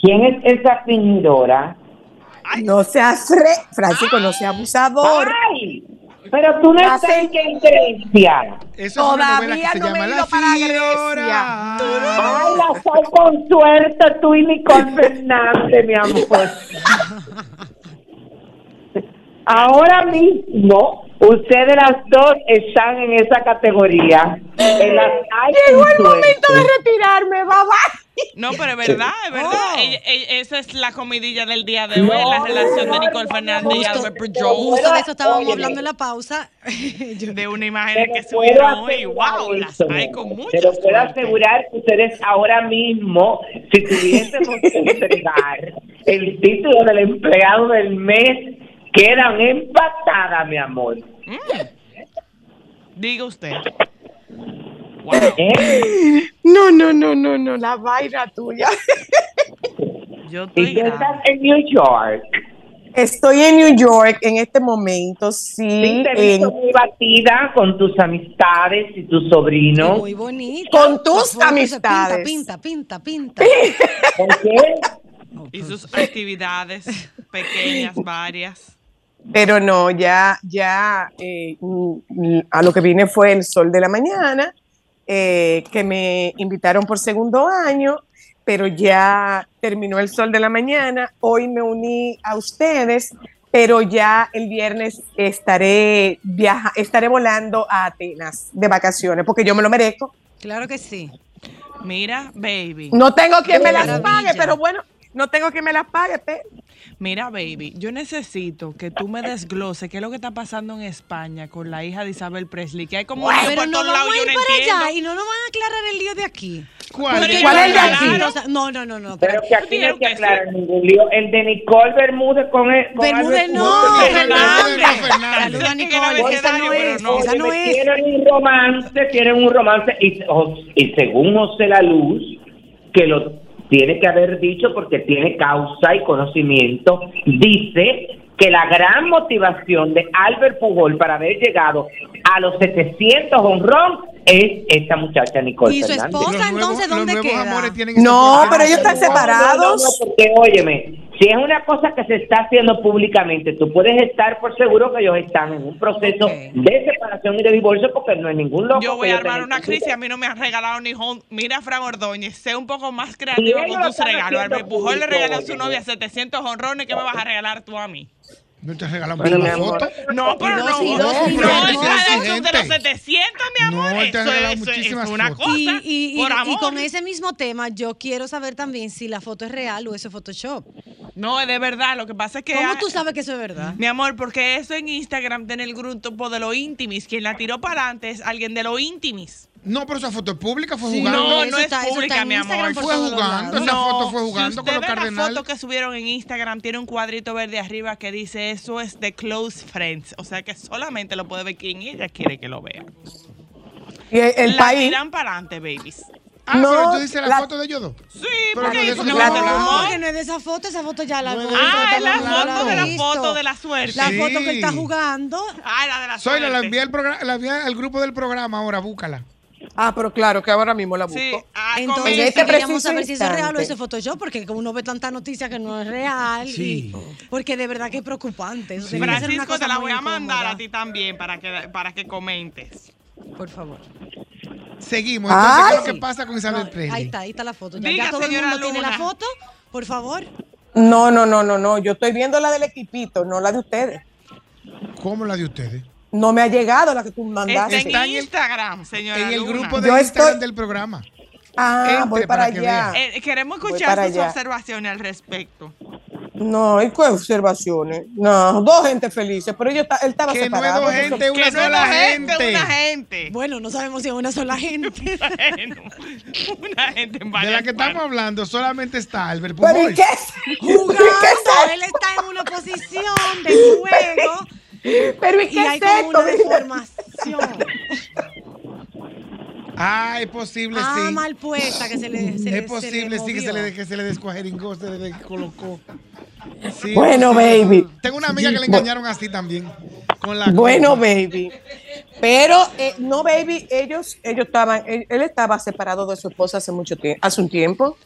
¿Quién es esa fingidora? No seas. Francisco, no seas abusador. ¡Ay! Pero tú no estás en qué Grecia. Eso es una novela que Todavía se no me he La para Fingidora. Ay, la soy con suerte tú y Nicole Fernández, mi amor. Ahora mismo, ustedes las dos están en esa categoría. En las hay Llegó el momento de retirarme, babá. No, pero es verdad, es verdad. Oh. Ella- ella- esa es la comidilla del día de hoy, No, la relación no, de Nicole Fernández y no, Albert Pujol. Justo de eso estábamos Óyeme. hablando en la pausa. Yo- De una imagen Pero que puedo subieron hoy. asegurar Wow, las hay con mucha Pero puedo suerte. asegurar que ustedes ahora mismo, si tuviésemos que entregar el título del empleado del mes, quedan empatadas, mi amor. Diga usted. Wow. ¿Eh? No, no, no, no, no, la vaina tuya. Yo Y estoy tú grave. estás en New York. Estoy en New York en este momento, Sí, sí, te en- muy batida con tus amistades y tus sobrinos. Muy bonita. Con tus amistades. Pinta, pinta, pinta, pinta. ¿Por qué? Y sus actividades pequeñas, varias. pero no, ya, ya, eh, a lo que vine fue el sol de la mañana, eh, que me invitaron por segundo año, pero ya terminó el sol de la mañana. Hoy me uní a ustedes, pero ya el viernes estaré viaja, estaré volando a Atenas de vacaciones, porque yo me lo merezco. Claro que sí. Mira, baby. No tengo quien me las pague, pero bueno, no tengo quien me las pague. pe- Mira, baby, yo necesito que tú me desgloses qué es lo que está pasando en España con la hija de Isabel Presley, que hay como un Pero por no todos vamos lados a y ir yo no para entiendo. allá y no nos van a aclarar el lío de aquí. ¿Cuál? Porque ¿Cuál es el de aquí? claro, O sea, No, no, no, no. Pero que aquí no que aclarar ningún lío. El de Nicole Bermúdez con el. con Bermúdez no. Fernández. Saluda a Nicole. Esa no no. esa no es. Tienen un romance, tienen un romance. Y, y según José La Luz, que lo tiene que haber dicho porque tiene causa y conocimiento, dice que la gran motivación de Albert Pujol para haber llegado a los 700 honrón es esta muchacha Nicole ¿Y su esposa? Entonces, ¿dónde queda? No, pero ellos están No, no, separados. No, no, porque óyeme, si es una cosa que se está haciendo públicamente, tú puedes estar por seguro que ellos están en un proceso Ok. de separación y de divorcio porque no es ningún loco. Yo voy a armar una crisis a mí no me han regalado ni home. Mira, Fran Ordóñez, sé un poco más creativo con tus regalos. Albert Pujol le regaló a su novia 700 honrones. ¿Qué me vas a regalar tú a mí? ¿No te regalan Bueno, una amor. foto? No, pero no. No, no, es de los exigente. 700, mi amor. No, te ha eso, regalado eso muchísimas es una fotos. cosa. Y, y- y- por y amor. con ese mismo tema, yo quiero saber también si la foto es real o eso es Photoshop. No, es de verdad. Lo que pasa es que. ¿Cómo hay- tú sabes que eso es verdad? Mi amor, porque eso en Instagram tiene el grupo de los íntimis. Quien la tiró para adelante es alguien de los íntimis. No, pero esa foto es pública, fue Sí, jugando. No, eso no es está- pública, mi amor. Fue jugando, esa foto fue jugando si con los ve la cardenales. foto que subieron en Instagram, tiene un cuadrito verde arriba que dice eso es de close friends. O sea que solamente lo puede ver quien ella quiere que lo vea. Y el, el la país. tiran para adelante, babies. Ah, No, pero tú dices la, la- foto de ellos dos. Sí, Pero porque no, de dice eso que no tomó. Porque no es de esa foto, esa foto ya la No Ah, es la la- foto de la foto de la suerte. La Sí. foto que él está jugando. Ah, la de la Soy la, suerte. la envié al, programa, la envié al grupo del programa ahora, búscala. Ah, pero claro que ahora mismo la busco. Sí, ah, Entonces, En este queríamos saber si eso es real o instante. eso es Photoshop, porque como uno ve tanta noticia que no es real. Sí. y- porque de verdad que es preocupante. Eso Sí. una Francisco, cosa te la voy a mandar incómoda. a ti también para que, para que comentes. Por favor. Seguimos. Entonces, Ay. ¿qué es lo que pasa con Isabel No, Presley? ahí está, ahí está la foto. Ya, Diga, ya todo el tiene la foto. Por favor. No, no, no, no, no. Yo estoy viendo la del equipito, no la de ustedes. ¿Cómo la de ustedes? No me ha llegado la que tú mandaste. Está en Instagram, señora En el Luna. grupo de Yo Instagram estoy- del programa. Ah, Entre voy para allá. Eh, queremos escuchar sus allá. observaciones al respecto. No, hay qué observaciones. No, dos gente felices, pero ellos, él estaba Que no es separado. dos gente, una que no es sola gente, gente. una gente. Bueno, no sabemos si es una sola gente. Bueno, una gente en De la que estamos hablando solamente está Albert Pero. ¿y qué? Jugando. ¿Qué es Él está en una posición de juego Pero ¿y y qué hay es como una deformación. Ah, es posible, Ah, sí. mal puesta, que se le. Se le- es posible, se le sí, que se le, que se le descuajeringó, se le colocó. Sí, Bueno, sí. baby. Tengo una amiga que le engañaron así también. Con la Bueno, baby. Pero eh, no, baby, ellos, ellos estaban, él, él estaba separado de su esposa hace mucho tiempo, hace un tiempo.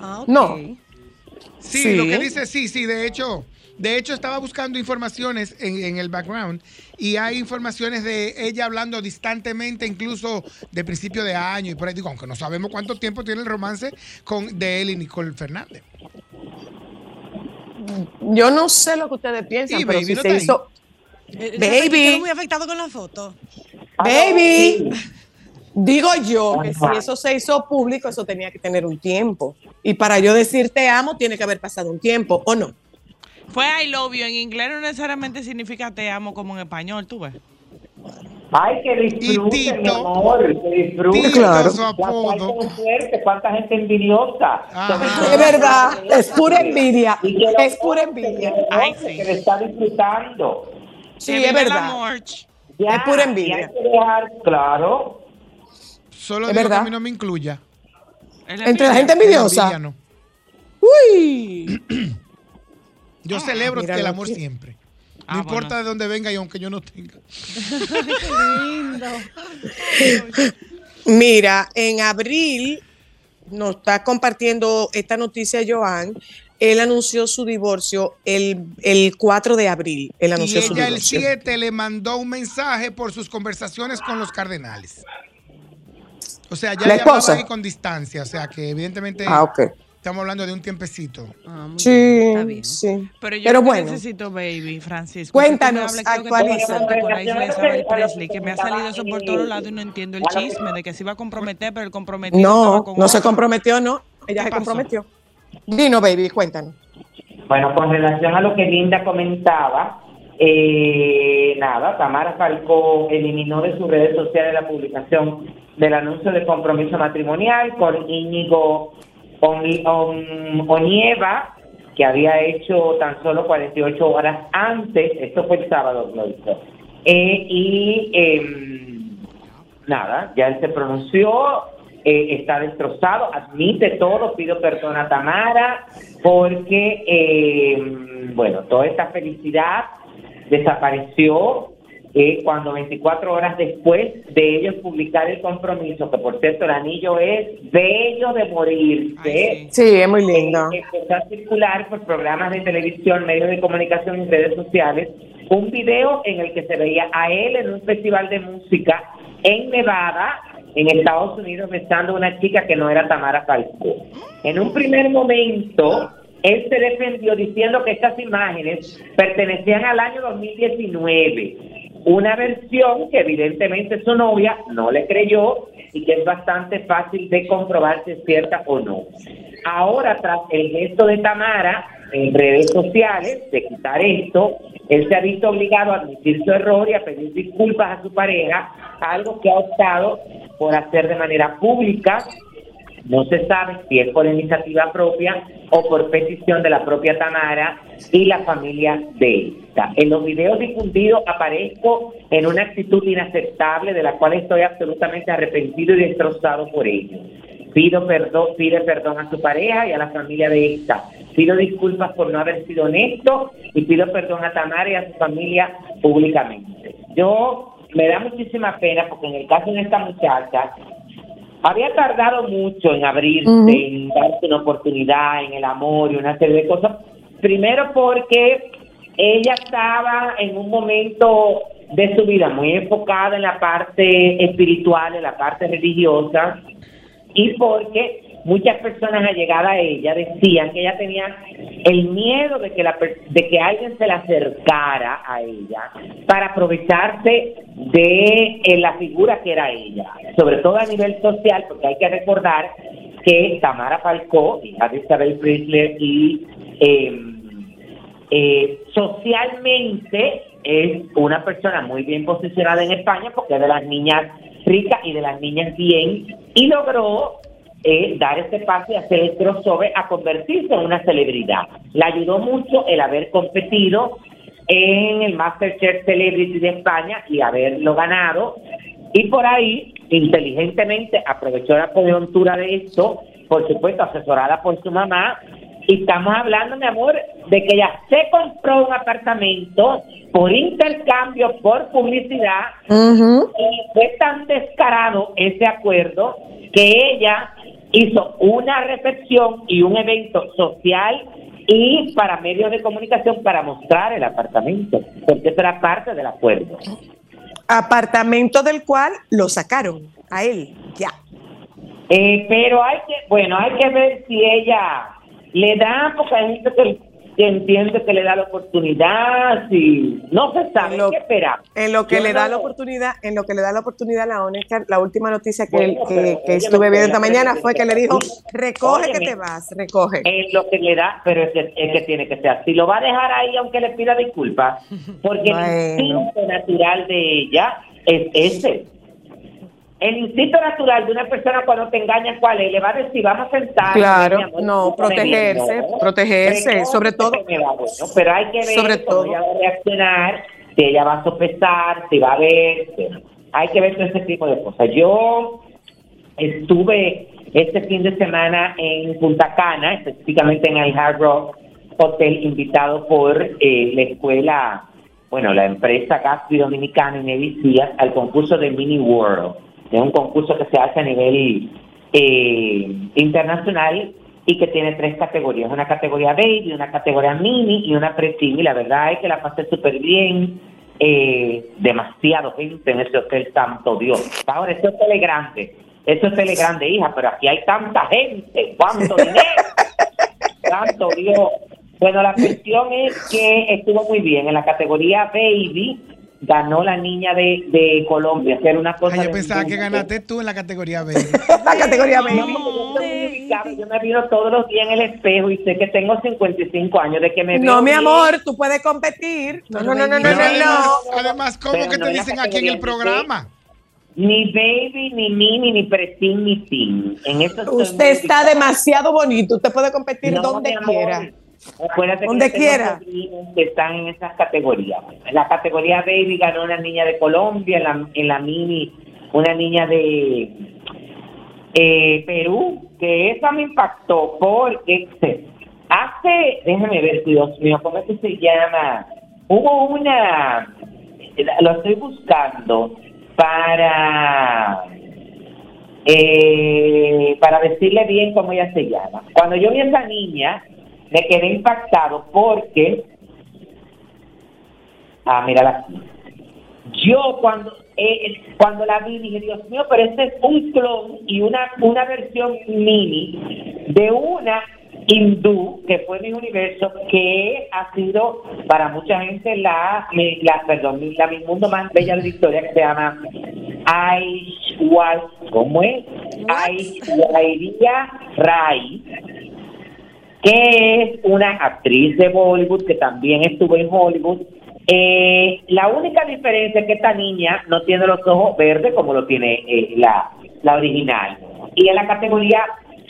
Ah. No. Sí, Sí. lo que dice, sí, sí, de hecho, de hecho estaba buscando informaciones en, en el background y hay informaciones de ella hablando distantemente, incluso de principio de año y por ahí digo, aunque no sabemos cuánto tiempo tiene el romance con de él y Nicole Fernández. Yo no sé lo que ustedes piensan, Y pero baby si no se hizo, Eh, Baby. muy afectado con la foto. baby, digo yo que si eso se hizo público, eso tenía que tener un tiempo. Y para yo decir te amo, tiene que haber pasado un tiempo, ¿o no? Fue I love you. En inglés no necesariamente significa te amo como en español, tú ves. Ay, que Tito. mi amor, que. Tito, Claro. su apodo. suerte, cuánta gente envidiosa. Ajá. Es verdad, es pura envidia, es pura envidia. Ay, sí. Que le está disfrutando. Sí, es verdad. Ya, Es pura envidia. hay que dejar claro. Solo Es digo que verdad. a mí no me incluya. Entre la gente envidiosa. Envidia no. Uy. Yo celebro mira el amor que- siempre. No Ah, importa bueno. de dónde venga y aunque yo no tenga. Mira, en abril nos está compartiendo esta noticia Joan. Él anunció su divorcio el, el 4 de abril. Él Y anunció su ella el divorcio. 7 le mandó un mensaje por sus conversaciones con los cardenales. O sea, ya ¿La le hablaba esposa? ahí con distancia. O sea, que evidentemente Ah, ok. Estamos hablando de un tiempecito. Ah, Sí, bien, está bien. sí. Pero yo Pero bueno. necesito, baby, Francisco. Cuéntanos, me con la isla de Isabel Presley, que me ha salido eso por todos lados y no entiendo el chisme de que se iba a comprometer, pero el comprometido No, con no se comprometió, no. Ella ¿Qué se pasó? comprometió. Dino, baby, cuéntanos. Bueno, con relación a lo que Linda comentaba, eh, nada, Tamara Falcó eliminó de sus redes sociales la publicación del anuncio de compromiso matrimonial con Íñigo Onieva, que había hecho tan solo 48 horas antes, esto fue el sábado, lo hizo. Eh, y em, nada, ya él se pronunció, eh, está destrozado, admite todo, pido perdón a Tamara, porque, eh, bueno, toda esta felicidad desapareció eh, cuando 24 horas después de ellos publicar el compromiso, que por cierto el anillo es bello de morirse, Sí, es muy lindo. eh, empezó a circular por programas de televisión, medios de comunicación y redes sociales un video en el que se veía a él en un festival de música en Nevada, en Estados Unidos, besando a una chica que no era Tamara Falcó. En un primer momento, él se defendió diciendo que estas imágenes pertenecían al año 2019. Una versión que evidentemente su novia no le creyó y que es bastante fácil de comprobar si es cierta o no. Ahora, tras el gesto de Tamara en redes sociales de quitar esto, él se ha visto obligado a admitir su error y a pedir disculpas a su pareja, algo que ha optado por hacer de manera pública no se sabe si es por iniciativa propia o por petición de la propia Tamara y la familia de esta. En los videos difundidos aparezco en una actitud inaceptable de la cual estoy absolutamente arrepentido y destrozado por ello. Pido perdón, pide perdón a su pareja y a la familia de esta. Pido disculpas por no haber sido honesto y pido perdón a Tamara y a su familia públicamente. Yo me da muchísima pena porque en el caso de esta muchacha, había tardado mucho en abrirse, en darse una oportunidad en el amor y una serie de cosas. Primero porque ella estaba en un momento de su vida muy enfocada en la parte espiritual, en la parte religiosa, y porque muchas personas allegadas a ella decían que ella tenía el miedo de que, la, de que alguien se le acercara a ella para aprovecharse de eh, la figura que era ella, sobre todo a nivel social, porque hay que recordar que Tamara Falcó, hija de Isabel Presley y eh, eh, socialmente es una persona muy bien posicionada en España porque es de las niñas ricas y de las niñas bien y logró eh, dar ese paso y hacer el crossover a convertirse en una celebridad. Le ayudó mucho el haber competido en el Masterchef Celebrity de España y haberlo ganado Y por ahí, inteligentemente, aprovechó la coyuntura de esto, por supuesto, asesorada por su mamá. Y estamos hablando, mi amor, de que ella se compró un apartamento por intercambio, por publicidad, y fue tan descarado ese acuerdo que ella hizo una recepción y un evento social y para medios de comunicación para mostrar el apartamento, porque eso era parte del acuerdo. Apartamento del cual lo sacaron a él, ya. Eh, pero hay que, bueno, hay que ver si ella le da, porque hay gente que, que entiende que le da la oportunidad, si no se sabe, En lo- ¿qué espera? En lo que Yo le da la oportunidad, en lo que le da la oportunidad a la ONECA, la última noticia que, Bueno, que- estuve viendo esta mañana fue que le dijo, recoge que te vas, recoge. Es lo que le da, pero es que, es que tiene que ser así. Lo va a dejar ahí aunque le pida disculpas, porque Bueno. el instinto natural de ella es ese. El instinto natural de una persona cuando te engaña, ¿cuál es? Le va a decir, vamos a sentar. Claro, amor, no, protegerse, protegerse, sobre todo- me va, bueno, pero hay que ver Sobre todo. ella va a reaccionar, si ella va a sopesar, si va a ver. Hay que ver todo ese tipo de cosas. Yo estuve este fin de semana en Punta Cana, específicamente en el Hard Rock Hotel, invitado por eh, la escuela, bueno, la empresa Gatsby Dominicana y Seas al concurso de Mini World. Es un concurso que se hace a nivel eh, internacional y que tiene tres categorías, una categoría baby, una categoría mini y una preteen. Y la verdad es que la pasé súper bien. Eh, demasiado gente en ese hotel, santo Dios. Ahora, ese hotel es grande, ese hotel es grande, hija, pero aquí hay tanta gente, cuánto dinero, santo Dios. Bueno, la cuestión es que estuvo muy bien. En la categoría baby ganó la niña de, de Colombia, que era una cosa... Ay, yo pensaba que ganaste tú en la categoría B. La categoría No, baby. porque yo soy yo me miro todos los días en el espejo y sé que tengo 55 años de que me No, mi bien. amor, tú puedes competir. No, no, no, no, no, no, además, no. además, ¿cómo Pero que no te dicen aquí en el programa? Ni baby, ni mini, ni preteen, ni teen. En eso Usted está demasiado bonito. Usted puede competir No, donde amor. Acuérdate Donde que tengo quiera. que están en esas categorías. En la categoría baby ganó una niña de Colombia, en la, en la mini una niña de eh, Perú, que esa me impactó porque hace, déjame ver, Dios mío, ¿cómo es que se llama? Hubo una, lo estoy buscando para eh, para decirle bien cómo ella se llama. Cuando yo vi a esa niña, me quedé impactado porque, ah, mírala aquí. Yo cuando eh, cuando la vi dije, Dios mío, pero este es un clon y una, una versión mini de una hindú que fue mi universo que ha sido para mucha gente la, mi- la perdón la mi mundo más bella de la historia que se llama Aishwar ¿cómo es? Aishwarya Rai que es una actriz de Bollywood que también estuvo en Hollywood. Eh, la única diferencia es que esta niña no tiene los ojos verdes como lo tiene eh, la, la original. Y en la categoría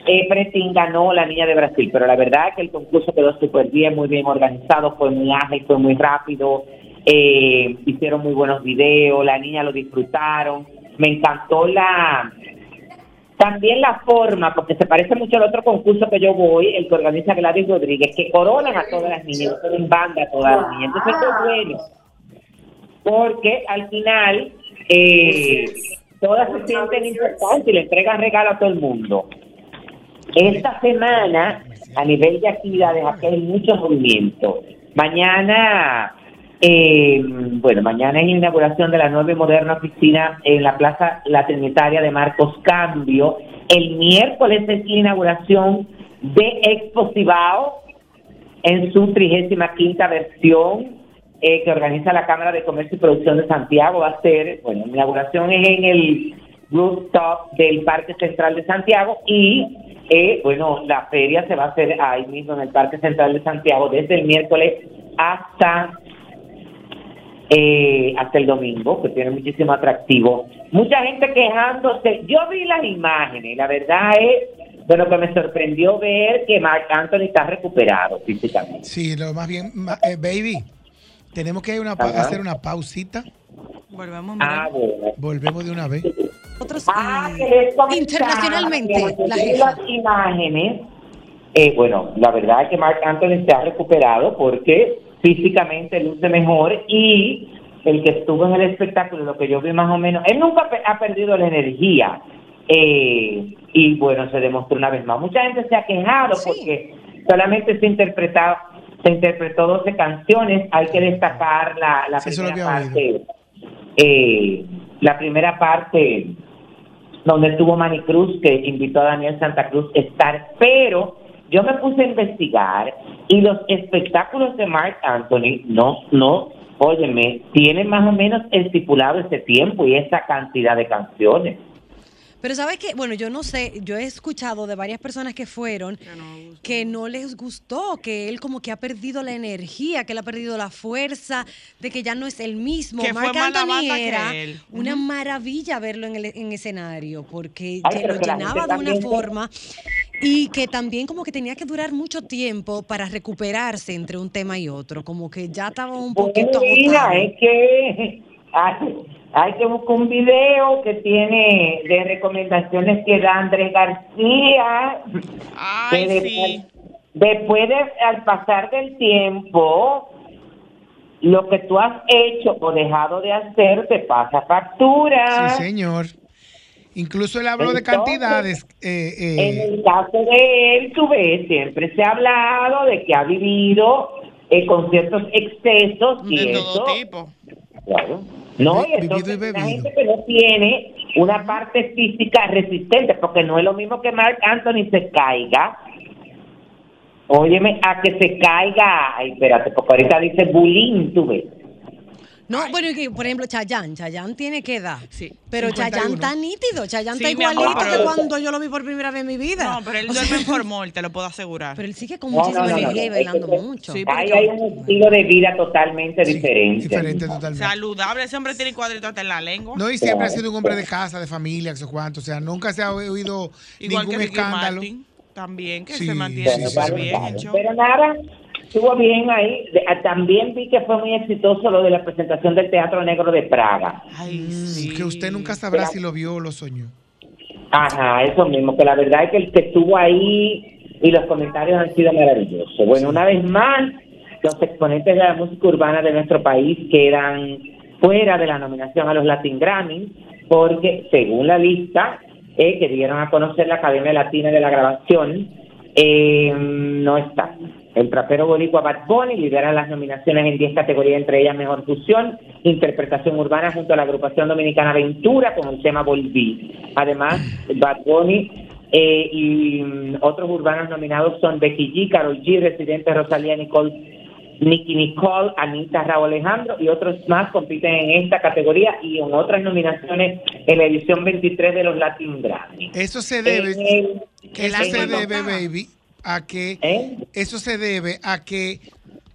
eh, preteen ganó la niña de Brasil, pero la verdad es que el concurso quedó súper bien, muy bien organizado, fue muy ágil, fue muy rápido, eh, hicieron muy buenos videos, la niña lo disfrutaron, me encantó la, también la forma, porque se parece mucho al otro concurso que yo voy, el que organiza Gladys Rodríguez, que coronan a todas las niñas, en banda a todas las niñas. Entonces, esto es bueno, porque al final eh, todas se sienten importantes y le entregan regalo a todo el mundo. Esta semana, a nivel de actividades, aquí hay mucho movimiento. Mañana, eh, bueno, mañana es inauguración de la nueva y moderna oficina en la Plaza La Trinitaria de Marcos Cambio. El miércoles es inauguración de Expo en su trigésima quinta versión eh, que organiza la Cámara de Comercio y Producción de Santiago. Va a ser, bueno, inauguración es en el rooftop del Parque Central de Santiago y, eh, bueno, la feria se va a hacer ahí mismo en el Parque Central de Santiago desde el miércoles hasta eh, hasta el domingo, que tiene muchísimo atractivo. Mucha gente quejándose. Yo vi las imágenes y la verdad es, bueno, que me sorprendió ver que Mark Anthony está recuperado físicamente. Sí, lo más bien, ma- eh, baby, tenemos que una Ajá. hacer una pausita Volvemos Ah, bueno. Volvemos de una vez. Otros, Ah, eh, internacionalmente, la las imágenes, eh, bueno, la verdad es que Mark Anthony se ha recuperado porque físicamente luce mejor y el que estuvo en el espectáculo, lo que yo vi más o menos, él nunca ha perdido la energía. eh, y bueno, se demostró una vez más. Mucha gente se ha quejado Sí. porque solamente se interpretaba, se interpretó 12 canciones. Hay que destacar la, la Sí, primera parte, eh, la primera parte donde estuvo Manny Cruz, que invitó a Daniel Santa Cruz a estar, pero yo me puse a investigar y los espectáculos de Mark Anthony no, no, óyeme, tienen más o menos estipulado ese tiempo y esa cantidad de canciones. Pero sabes que, bueno, yo no sé, yo he escuchado de varias personas que fueron que no les gustó, que él como que ha perdido la energía, que él ha perdido la fuerza, de que ya no es el mismo. Que fue Marc la Anthony que era él. una maravilla verlo en el en escenario, porque Ay, que pero lo llenaba de una forma y que también como que tenía que durar mucho tiempo para recuperarse entre un tema y otro, como que ya estaba un poquito mira, es que hay, hay que buscar un video que tiene de recomendaciones que da Andrés García. Ay, que después, sí. después de, al pasar del tiempo, lo que tú has hecho o dejado de hacer te pasa factura. Sí, señor. Incluso él habló de cantidades. eh, eh, En el caso de él, tú ves, siempre se ha hablado de que ha vivido eh, con ciertos excesos y De eso. todo tipo. Claro. No, y entonces la gente que no tiene una parte física resistente, porque no es lo mismo que Mark Anthony se caiga. Óyeme, a que se caiga, ay, espérate, porque ahorita dice bullying, tú ves. No, bueno, y que, por ejemplo, Chayanne, Chayanne tiene que edad. Sí. Pero 51. Chayanne está nítido, Chayanne Sí, está amor, igualito pero- que cuando yo lo vi por primera vez en mi vida. No, pero él O sea, duerme en formol, te lo puedo asegurar. pero él sigue con No, muchísima no, no, energía y no, bailando es que- mucho. Sí, porque- hay un estilo de vida totalmente sí, diferente. Diferente totalmente. Saludable, ese hombre tiene cuadritos hasta en la lengua. No, y siempre ha sido un hombre de casa, de familia, que sé cuánto. O sea, nunca se ha oído Igual ningún escándalo. Martin, también, que Sí, se mantiene súper sí, bien. Pero nada, estuvo bien ahí. De- ah, También vi que fue muy exitoso lo de la presentación del Teatro Negro de Praga. Ay, Mm, sí. Que usted nunca sabrá si lo vio o lo soñó. Ajá, eso mismo, que la verdad es que el que estuvo ahí y los comentarios han sido maravillosos. Bueno, una vez más, los exponentes de la música urbana de nuestro país quedan fuera de la nominación a los Latin Grammy, porque según la lista eh, que dieron a conocer la Academia Latina de la Grabación, eh, no está. El trapero boricua Bad Bunny lidera las nominaciones en 10 categorías, entre ellas Mejor Fusión, Interpretación Urbana junto a la agrupación dominicana Ventura con el tema Volví. Además, Bad Bunny eh, y mm, otros urbanos nominados son Becky G, Carol G, Residente Rosalía Nicole, Nicky Nicole, Anita Raúl Alejandro y otros más compiten en esta categoría y en otras nominaciones en la edición 23 de los Latin Grammy. Eso se debe, el- eso se debe, baby, a que ¿Eh? eso se debe a que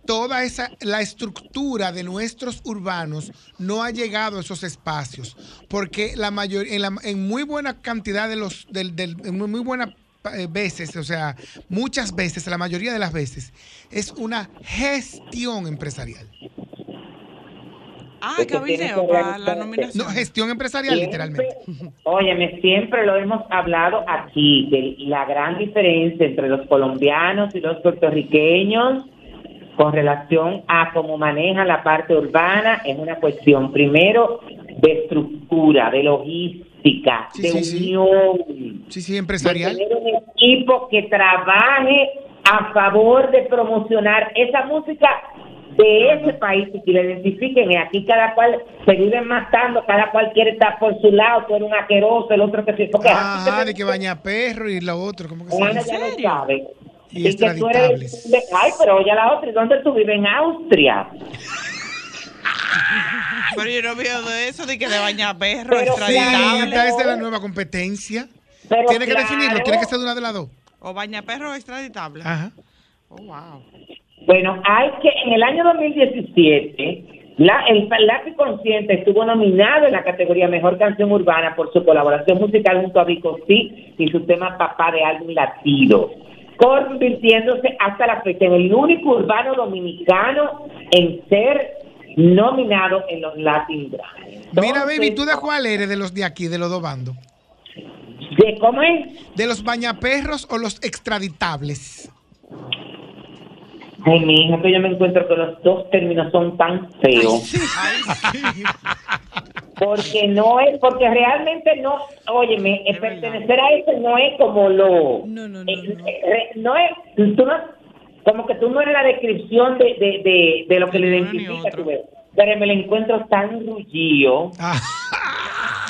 toda esa la estructura de nuestros urbanos no ha llegado a esos espacios porque la mayor en, la- en muy buena cantidad de los del, del- en muy, muy buena eh, veces o sea muchas veces la mayoría de las veces es una gestión empresarial Ah, que para la nominación. no gestión empresarial literalmente. Óyeme, siempre lo hemos hablado aquí, de la gran diferencia entre los colombianos y los puertorriqueños con relación a cómo manejan la parte urbana es una cuestión, primero, de estructura, de logística, Sí, de sí, unión, sí sí de empresarial tener un equipo que trabaje a favor de promocionar esa música de ese país y que lo identifiquen. Y aquí cada cual se viven matando, cada cual quiere estar por su lado, tú eres un asqueroso, el otro que sí. Porque ajá se- de que baña perro y lo otro como que se ya lo sabe. Y Y que tú eres Ay, pero oye a la otra, ¿y dónde tú vives? En Austria. Pero yo no veo de eso, de que de bañar perro, Pero Sí, extraditable. claro. esa es la nueva competencia. Pero Tiene que definirlo, tiene que ser de una de las dos. O bañar perro extraditable. Ajá. Oh, wow. Bueno, hay que en el año 2017 la, el Lápiz Consciente estuvo nominado en la categoría Mejor Canción Urbana por su colaboración musical junto a Vico C y su tema Papá de álbum latido, convirtiéndose hasta la fecha en el único urbano dominicano en ser nominado en los Latin Grammy. Mira, baby, ¿tú de cuál eres de los de aquí, de los dos bandos? ¿De cómo es? ¿De los bañaperros o los extraditables? Ay, mi hija, que yo me encuentro que los dos términos son tan feos. Porque no es, porque realmente no, óyeme, eh, pertenecer a eso no es como lo. No, no, no, eh, no. eh, no es, tú no, como que tú no eres la descripción de, de, de, de lo que le identifica tu vez. Pero me lo encuentro tan rullío. Ah,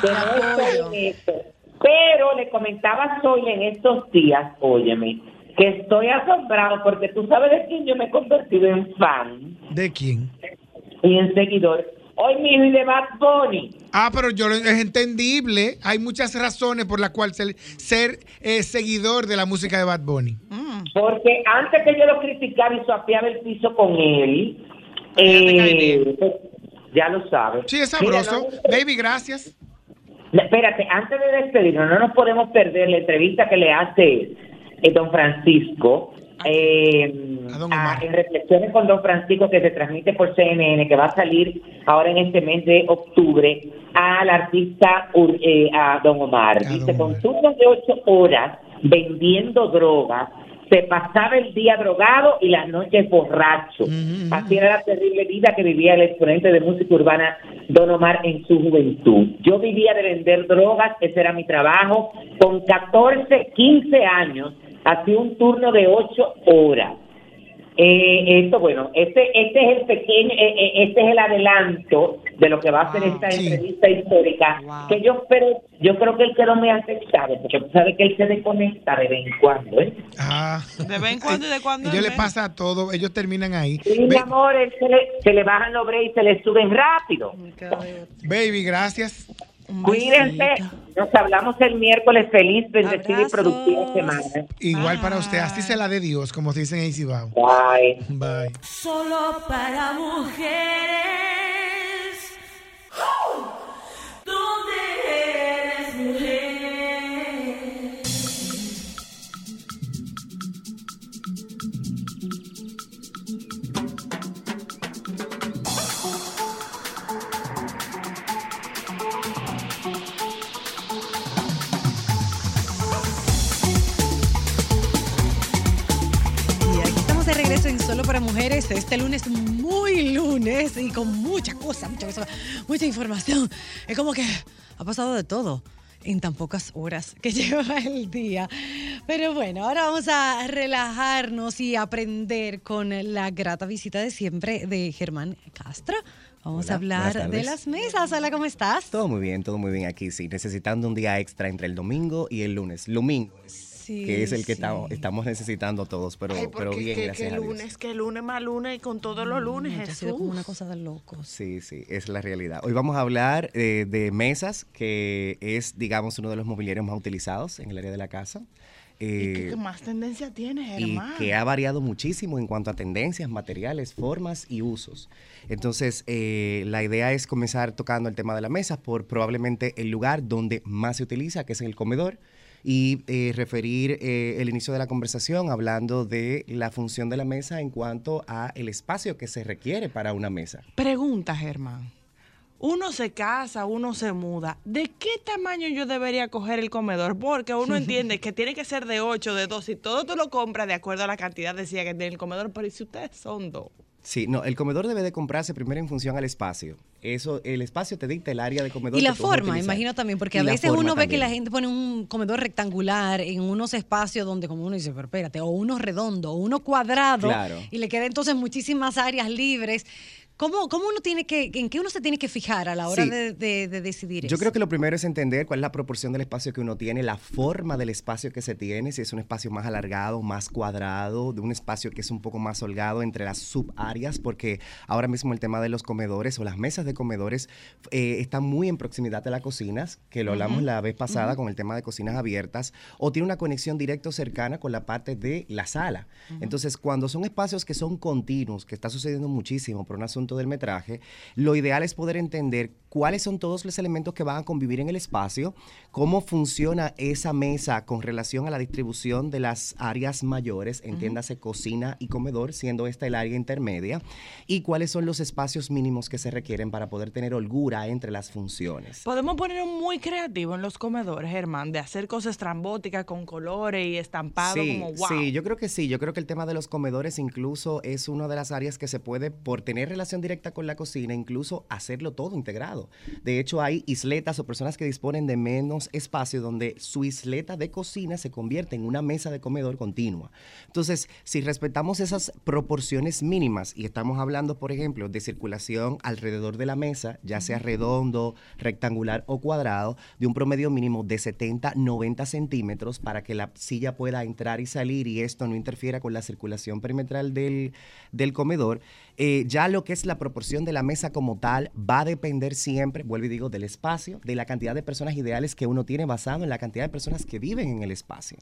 que no estoy en eso. Pero le comentaba a Zoila en estos días, óyeme, que estoy asombrado porque tú sabes de quién yo me he convertido en fan ¿De quién? y en seguidor. Hoy mismo y de Bad Bunny. Ah, pero yo es entendible. Hay muchas razones por las cuales ser, ser, eh, seguidor de la música de Bad Bunny. Mm. Porque antes que yo lo criticara y suapeaba el piso con él, Ya eh, ya lo sabes. Sí, es Mira, sabroso. no- Baby, gracias. Espérate, antes de despedirnos, no nos podemos perder la entrevista que le hace eh, don Francisco eh, A don a- Omar. en Reflexiones con don Francisco que se transmite por CNN, que va a salir ahora en este mes de octubre, al artista Ur- eh, a don Omar. A don Dice, con turnos de ocho horas vendiendo drogas, se pasaba el día drogado y las noches borracho. Así era la terrible vida que vivía el exponente de música urbana Don Omar en su juventud. Yo vivía de vender drogas, ese era mi trabajo. Con 14, 15 años, hacía un turno de 8 horas. Eh, esto, bueno, este, este es el pequeño, eh, eh, este es el adelanto de lo que va a ser Wow. esta Sí. entrevista histórica, Wow. que yo espero, yo creo que él quedó muy afectado, porque tú sabes que él se desconecta de vez en cuando, ¿eh? Ah. De vez en cuando y de cuando Ellos le vez. pasa a todo. Ellos terminan ahí. Sí, mi amor, él se, le, se le bajan los breaks y se le suben rápido. baby, gracias. Cuídense. Nos hablamos el miércoles. Feliz, bendecida y productiva semana. Igual para usted. Así se la de Dios, como se dice en Cibao. Bye. Bye. Solo para mujeres. ¿Dónde eres mujer? Regreso en Solo para Mujeres. Este lunes muy lunes y con mucha cosa, mucha cosa, mucha información. Es como que ha pasado de todo en tan pocas horas que lleva el día. Pero bueno, ahora vamos a relajarnos y aprender con la grata visita de siempre de Germán Castro. Vamos Hola, a hablar de las mesas. Hola, ¿cómo estás? Todo muy bien, todo muy bien aquí, sí. Necesitando un día extra entre el domingo y el lunes. Domingo, Sí, que es el que sí. estamos, estamos necesitando todos, pero, Ay, pero bien, que, gracias que a Dios. lunes, que lunes más lunes y con todos los lunes, Mm, ha sido como una Jesús. cosa de locos. Sí, sí, es la realidad. Hoy vamos a hablar eh, de mesas, que es, digamos, uno de los mobiliarios más utilizados en el área de la casa. ¿Y Eh, qué, qué más tendencia tienes, y hermano? que ha variado muchísimo en cuanto a tendencias, materiales, formas y usos. Entonces, eh, la idea es comenzar tocando el tema de la mesa por probablemente el lugar donde más se utiliza, que es en el comedor, y eh, referir eh, el inicio de la conversación hablando de la función de la mesa en cuanto a el espacio que se requiere para una mesa. Pregunta, Germán. Uno se casa, uno se muda. ¿De qué tamaño yo debería coger el comedor? Porque uno entiende que tiene que ser de 8, de 2, y todo tú lo compras de acuerdo a la cantidad de sillas que tiene el comedor. Pero ¿y si ustedes son dos? Sí, no, el comedor debe de comprarse primero en función al espacio. Eso, el espacio te dicta el área de comedor. Y la forma, imagino también, porque Y a veces uno ve que la gente pone un comedor rectangular en unos espacios donde como uno dice, pero espérate, o uno redondo, o uno cuadrado, Claro. y le queda entonces muchísimas áreas libres. ¿Cómo, cómo uno tiene que, en qué uno se tiene que fijar a la hora Sí. de, de- de decidir Yo eso? creo que lo primero es entender cuál es la proporción del espacio que uno tiene, la forma del espacio que se tiene, si es un espacio más alargado, más cuadrado, de un espacio que es un poco más holgado entre las subáreas, porque ahora mismo el tema de los comedores o las mesas de comedores eh, están muy en proximidad de las cocinas, que lo hablamos la vez pasada con el tema de cocinas abiertas, o tiene una conexión directa o cercana con la parte de la sala. Entonces, cuando son espacios que son continuos, que está sucediendo muchísimo por un asunto del metraje, lo ideal es poder entender cuáles son todos los elementos que van a convivir en el espacio, cómo funciona esa mesa con relación a la distribución de las áreas mayores, entiéndase cocina y comedor, siendo esta el área intermedia, y cuáles son los espacios mínimos que se requieren para poder tener holgura entre las funciones. Podemos poner muy creativo en los comedores, Germán, de hacer cosas trambóticas con colores y estampado Sí, como wow. sí, yo creo que sí. Yo creo que el tema de los comedores incluso es una de las áreas que se puede, por tener relación directa con la cocina, incluso hacerlo todo integrado. De hecho, hay isletas o personas que disponen de menos espacio donde su isleta de cocina se convierte en una mesa de comedor continua. Entonces, si respetamos esas proporciones mínimas y estamos hablando, por ejemplo, de circulación alrededor de la mesa, ya sea redondo, rectangular o cuadrado, de un promedio mínimo de 70, 90 centímetros para que la silla pueda entrar y salir y esto no interfiera con la circulación perimetral del, del comedor, eh, ya lo que es la proporción de la mesa como tal va a depender siempre, vuelvo y digo, del espacio, de la cantidad de personas ideales que uno tiene basado en la cantidad de personas que viven en el espacio.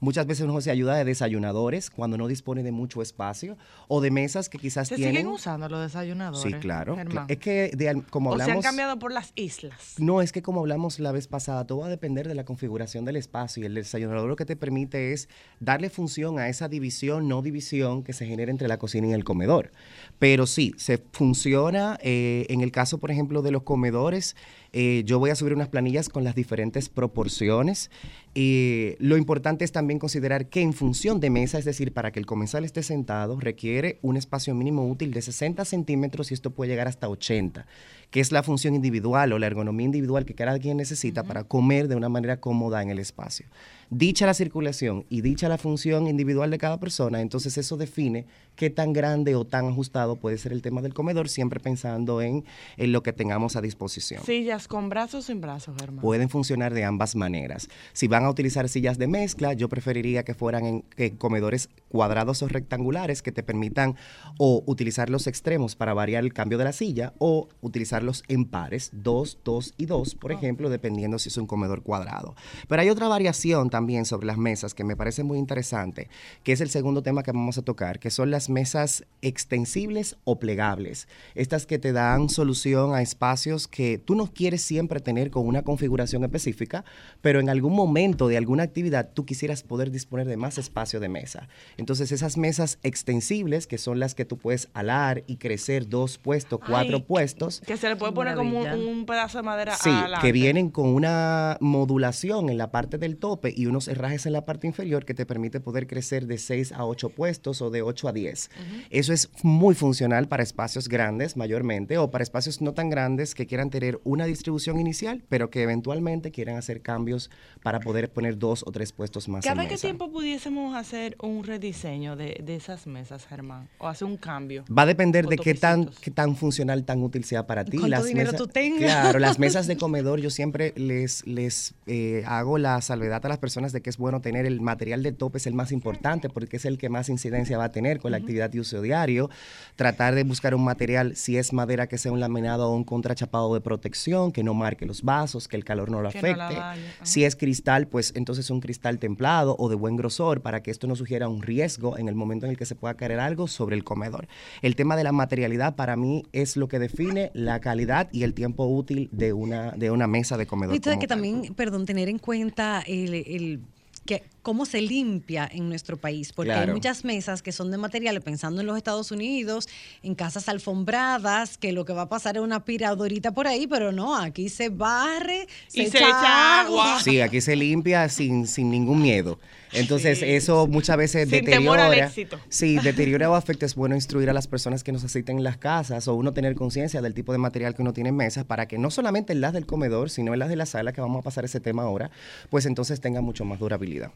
Muchas veces uno se ayuda de desayunadores cuando no dispone de mucho espacio o de mesas que quizás ¿Se tienen... siguen usando los desayunadores? Sí, claro. Germán? Es que de como o se han hablamos... cambiado por las islas. No, es que como hablamos la vez pasada, todo va a depender de la configuración del espacio y el desayunador lo que te permite es darle función a esa división, no división que se genera entre la cocina y el comedor. Pero sí, se funciona eh, en el caso, por ejemplo, de los comedores. Eh, yo voy a subir unas planillas con las diferentes proporciones. Y lo importante es también considerar que en función de mesa, es decir, para que el comensal esté sentado, requiere un espacio mínimo útil de 60 centímetros y esto puede llegar hasta 80, que es la función individual o la ergonomía individual que cada quien necesita para comer de una manera cómoda en el espacio. Dicha la circulación y dicha la función individual de cada persona, entonces eso define qué tan grande o tan ajustado puede ser el tema del comedor, siempre pensando en, en lo que tengamos a disposición Sillas con brazos o sin brazos, Germán. pueden funcionar de ambas maneras. Si van a utilizar sillas de mezcla, yo preferiría que fueran en, en comedores cuadrados o rectangulares que te permitan o utilizar los extremos para variar el cambio de la silla o utilizarlos en pares, dos, dos y dos, por ejemplo, dependiendo si es un comedor cuadrado. Pero hay otra variación también sobre las mesas que me parece muy interesante, que es el segundo tema que vamos a tocar, que son las mesas extensibles o plegables. Estas que te dan solución a espacios que tú no quieres siempre tener con una configuración específica, pero en algún momento de alguna actividad tú quisieras poder disponer de más espacio de mesa. Entonces esas mesas extensibles, que son las que tú puedes alar y crecer dos puestos, cuatro Ay, puestos, Que se le puede poner como un, un pedazo de madera Sí, adelante. que vienen con una modulación en la parte del tope y unos herrajes en la parte inferior que te permite poder crecer de 6 a 8 puestos o de 8 a 10. Eso es muy funcional para espacios grandes mayormente o para espacios no tan grandes que quieran tener una distribución inicial, pero que eventualmente quieran hacer cambios para poder poner dos o tres puestos más en ¿Cada qué mesa. tiempo pudiésemos hacer un rediseño de, de esas mesas, Germán? O hacer un cambio. Va a depender de qué tan, qué tan funcional, tan útil sea para ti. ¿Cuánto dinero tú tengas? Claro, las mesas de comedor yo siempre les, les eh, hago la salvedad a las personas de que es bueno tener el material de tope, es el más importante porque es el que más incidencia va a tener con la actividad de uso diario. Tratar de buscar un material, si es madera, que sea un laminado o un contrachapado de protección, que no marque los vasos, que el calor no lo Que no la afecte. Si es cristal, pues entonces un cristal templado o de buen grosor para que esto no sugiera un riesgo en el momento en el que se pueda caer algo sobre el comedor. El tema de la materialidad para mí es lo que define la calidad y el tiempo útil de una, de una mesa de comedor. Y que tal. también, perdón, tener en cuenta el, el- que cómo se limpia en nuestro país, porque hay muchas mesas que son de materiales, pensando en los Estados Unidos, en casas alfombradas, que lo que va a pasar es una aspiradorita por ahí, pero no, aquí se barre, Y se echa agua. Sí, aquí se limpia sin, sin ningún miedo. Entonces, Sí, eso muchas veces Sin temor deteriora. al éxito. Sí, deteriora o afecta. Es bueno instruir a las personas que nos asisten en las casas o uno tener conciencia del tipo de material que uno tiene en mesas para que no solamente en las del comedor, sino en las de la sala, que vamos a pasar ese tema ahora, pues entonces tenga mucho más durabilidad.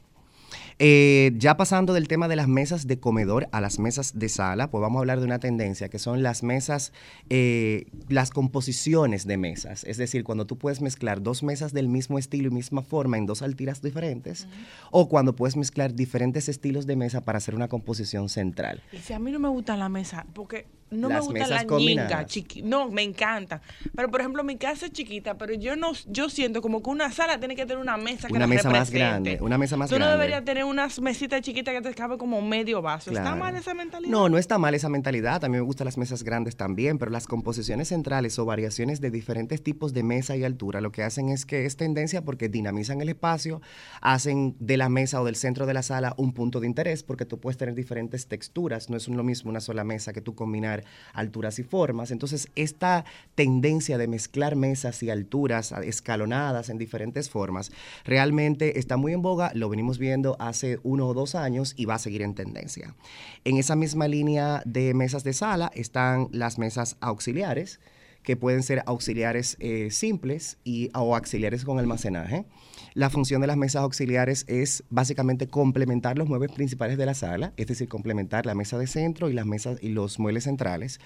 Eh, ya pasando del tema de las mesas de comedor a las mesas de sala, pues vamos a hablar de una tendencia que son las mesas, eh, las composiciones de mesas. Es decir, cuando tú puedes mezclar dos mesas del mismo estilo y misma forma en dos alturas diferentes, o cuando puedes mezclar diferentes estilos de mesa para hacer una composición central. Y si a mí no me gusta la mesa, porque no me gusta la ñinga, chiqui. No, me encantan. Pero por ejemplo, mi casa es chiquita, pero yo no, yo siento como que una sala tiene que tener una mesa que Una mesa más represente. grande, una mesa más Tú no grande. deberías tener unas mesitas chiquitas que te cabe como medio vaso. ¿Está mal esa mentalidad? No, no está mal esa mentalidad. A mí me gustan las mesas grandes también, pero las composiciones centrales o variaciones de diferentes tipos de mesa y altura lo que hacen es que es tendencia porque dinamizan el espacio, hacen de la mesa o del centro de la sala un punto de interés porque tú puedes tener diferentes texturas. No es lo mismo una sola mesa que tú alturas y formas. Entonces, esta tendencia de mezclar mesas y alturas escalonadas en diferentes formas realmente está muy en boga. Lo venimos viendo hace uno o dos años y va a seguir en tendencia. En esa misma línea de mesas de sala están las mesas auxiliares, que pueden ser auxiliares eh, simples y, o auxiliares con almacenaje. La función de las mesas auxiliares es básicamente complementar los muebles principales de la sala, es decir, complementar la mesa de centro y las mesas y los muebles centrales.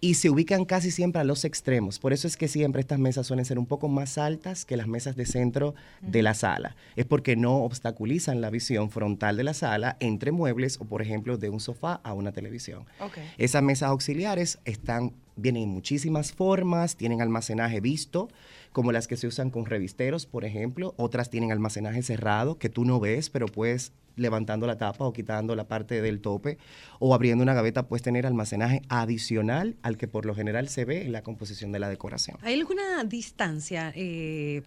Y se ubican casi siempre a los extremos. Por eso es que siempre estas mesas suelen ser un poco más altas que las mesas de centro de la sala. Es porque no obstaculizan la visión frontal de la sala entre muebles o, por ejemplo, de un sofá a una televisión. Ok. Esas mesas auxiliares están, vienen en muchísimas formas, tienen almacenaje visto, como las que se usan con revisteros, por ejemplo. Otras tienen almacenaje cerrado, que tú no ves, pero puedes levantando la tapa o quitando la parte del tope o abriendo una gaveta puedes tener almacenaje adicional al que por lo general se ve en la composición de la decoración. ¿Hay alguna distancia eh,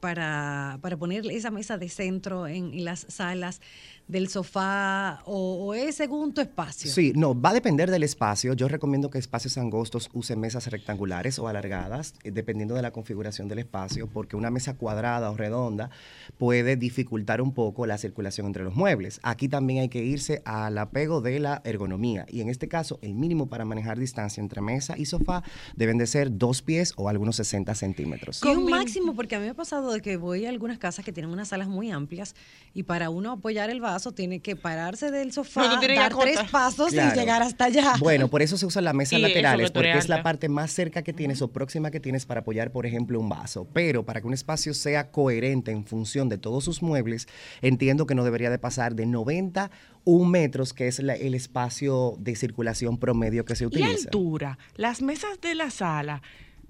para, para poner esa mesa de centro en, las salas del sofá o, o es según tu espacio? Sí, no, va a depender del espacio. Yo recomiendo que espacios angostos usen mesas rectangulares o alargadas, eh, dependiendo de la configuración del espacio, porque una mesa cuadrada o redonda puede dificultar un poco la circulación entre los muebles. Aquí también hay que irse al apego de la ergonomía y en este caso el mínimo para manejar distancia entre mesa y sofá deben de ser dos pies o algunos 60 centímetros. Sí, un máximo, porque a mí me ha pasado de que voy a algunas casas que tienen unas salas muy amplias y para uno apoyar el vaso tiene que pararse del sofá, No, dar tres pasos Claro. y llegar hasta allá. Bueno, por eso se usan las mesas Y laterales, porque es la parte más cerca que tienes o próxima que tienes para apoyar, por ejemplo, un vaso. Pero para que un espacio sea coherente en función de todos sus muebles, entiendo que no debería de pasar de 90 un metros, que es la- el espacio de circulación promedio que se Y utiliza. altura. Las mesas de la sala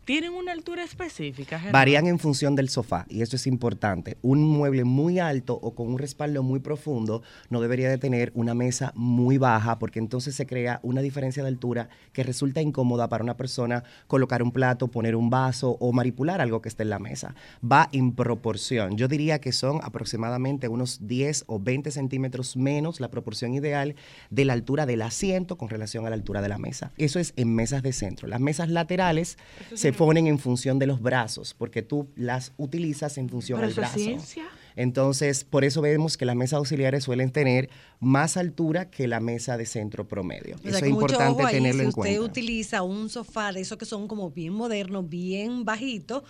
tienen una altura específica. Gerardo? Varían en función del sofá y esto es importante. Un mueble muy alto o con un respaldo muy profundo no debería de tener una mesa muy baja porque entonces se crea una diferencia de altura que resulta incómoda para una persona colocar un plato, poner un vaso o manipular algo que esté en la mesa. Va en proporción. Yo diría que son aproximadamente unos 10 o 20 centímetros menos la proporción ideal de la altura del asiento con relación a la altura de la mesa. Eso es en mesas de centro. Las mesas laterales se ponen en función de los brazos, porque tú las utilizas en función es brazo. ciencia. Entonces, por eso vemos que las mesas auxiliares suelen tener más altura que la mesa de centro promedio. O sea, eso es importante ojo ahí, tenerlo si en usted cuenta. utiliza un sofá de esos que son como bien modernos, bien bajitos,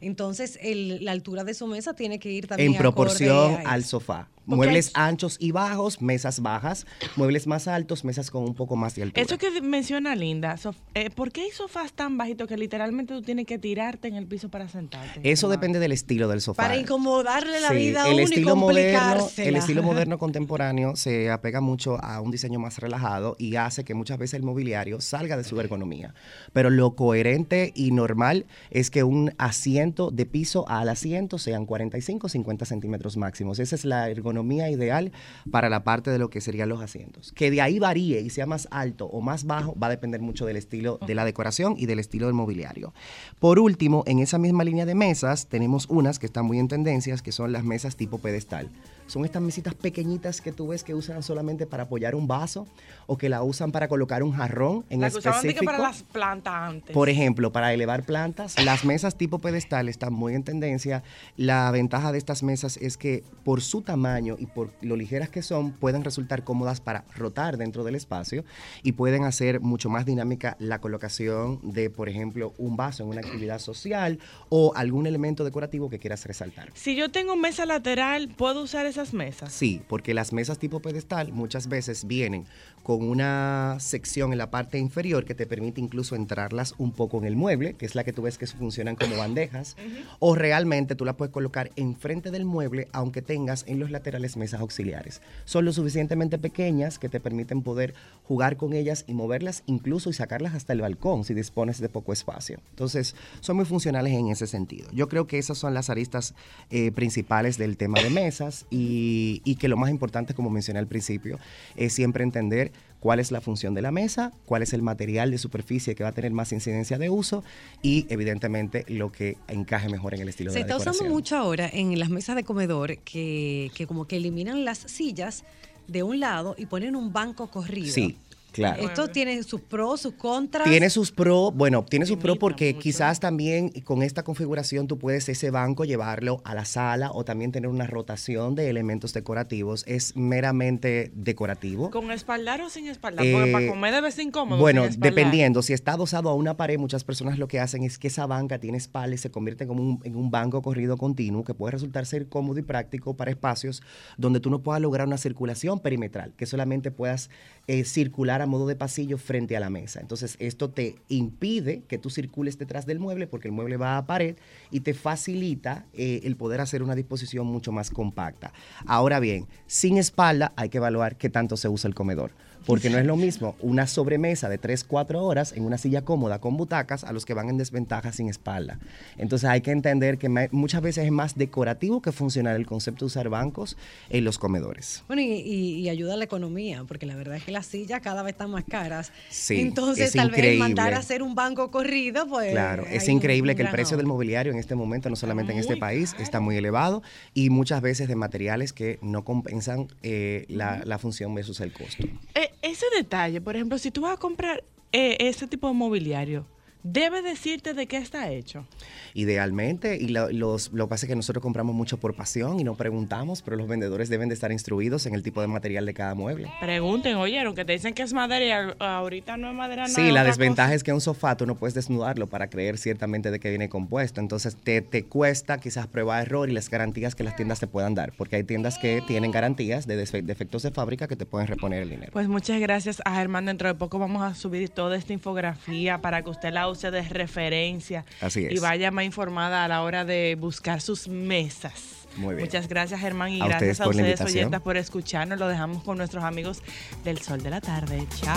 entonces el- la altura de su mesa tiene que ir también en proporción al sofá. Muebles hay- anchos y bajos, mesas bajas, muebles más altos, mesas con un poco más de altura. Eso que menciona Linda, sof- eh, ¿por qué hay sofás tan bajitos que literalmente tú tienes que tirarte en el piso para sentarte? Eso depende del estilo del sofá. Para incomodarle la Sí, vida a el uno y estilo moderno, el estilo moderno contemporáneo se apega mucho a un diseño más relajado y hace que muchas veces el mobiliario salga de su ergonomía. Pero lo coherente y normal es que un asiento de piso al asiento sean 45 50 centímetros máximos. Esa es la ergonomía ideal para la parte de lo que serían los asientos. Que de ahí varíe y sea más alto o más bajo va a depender mucho del estilo de la decoración y del estilo del mobiliario. Por último, en esa misma línea de mesas tenemos unas que están muy en tendencias, que son las mesas tipo pedestal. Son estas mesitas pequeñitas que tú ves que usan solamente para apoyar un vaso o que la usan para colocar un jarrón en La de que específico. para las plantas antes. Por ejemplo, para elevar plantas, las mesas tipo pedestal están muy en tendencia. La ventaja de estas mesas es que por su tamaño y por lo ligeras que son, pueden resultar cómodas para rotar dentro del espacio y pueden hacer mucho más dinámica la colocación de, por ejemplo, un vaso en una actividad social o algún elemento decorativo que quieras resaltar. Si yo tengo mesa lateral, ¿puedo usar esas mesas? Sí, porque las mesas tipo pedestal muchas veces vienen con una sección en la parte inferior que te permite incluso entrarlas un poco en el mueble, que es la que tú ves que funcionan como bandejas o realmente tú la puedes colocar enfrente del mueble, aunque tengas en los laterales mesas auxiliares. Son lo suficientemente pequeñas que te permiten poder jugar con ellas y moverlas incluso y sacarlas hasta el balcón si dispones de poco espacio. Entonces, son muy funcionales en ese sentido. Yo creo que esas son las aristas eh, principales del tema de mesas y, y que lo más importante, como mencioné al principio, es siempre entender cuál es la función de la mesa, cuál es el material de superficie que va a tener más incidencia de uso y evidentemente lo que encaje mejor en el estilo Se de la está decoración. usando mucho ahora en las mesas de comedor que, que como que eliminan las sillas de un lado y ponen un banco corrido. Sí, claro. Esto tiene sus pros, sus contras. Tiene sus pros, bueno, tiene sus pros porque quizás también con esta configuración tú puedes ese banco llevarlo a la sala o también tener una rotación de elementos decorativos. Es meramente decorativo. ¿Con espaldar o sin espaldar? Porque Eh, para comer debe ser incómodo. Bueno, dependiendo, si está adosado a una pared, muchas personas lo que hacen es que esa banca tiene espalda y se convierte como un- en un banco corrido continuo que puede resultar ser cómodo y práctico para espacios donde tú no puedas lograr una circulación perimetral, que solamente puedas eh, circular a modo de pasillo frente a la mesa. Entonces, esto te impide que tú circules detrás del mueble porque el mueble va a pared y te facilita eh, el poder hacer una disposición mucho más compacta. Ahora bien, sin espalda hay que evaluar qué tanto se usa el comedor. Porque no es lo mismo una sobremesa de 3, 4 horas en una silla cómoda con butacas a los que van en desventaja sin espalda. Entonces hay que entender que muchas veces es más decorativo que funcional el concepto de usar bancos en los comedores. Bueno, y, y- y ayuda a la economía, porque la verdad es que las sillas cada vez están más caras. Sí, Entonces, es tal vez mandar a hacer un banco corrido, pues. Claro, es un- increíble un que el precio del mobiliario en este momento, no solamente en este país, está muy elevado y muchas veces de materiales que no compensan eh, la, la función versus el costo. Eh, ese detalle, por ejemplo, si tú vas a comprar eh, ese tipo de mobiliario, debe decirte de qué está hecho. Idealmente, y lo, los, lo que pasa es que nosotros compramos mucho por pasión y no preguntamos, pero los vendedores deben de estar instruidos en el tipo de material de cada mueble. Pregunten, oyeron, que te dicen que es madera y ahorita no es madera, no Sí, la desventaja cosa. es que un sofá tú no puedes desnudarlo para creer ciertamente de que viene compuesto. Entonces te, te cuesta quizás prueba error y las garantías que las tiendas te puedan dar. Porque hay tiendas que tienen garantías de defectos de fábrica que te pueden reponer el dinero. Pues muchas gracias a Germán. Dentro de poco vamos a subir toda esta infografía para que usted la use de referencia. Así es. Y vaya más informada a la hora de buscar sus mesas. Muy bien. Muchas gracias, Germán, y A gracias ustedes a ustedes, oyentas, por escucharnos. Lo dejamos con nuestros amigos del Sol de la Tarde. Chao.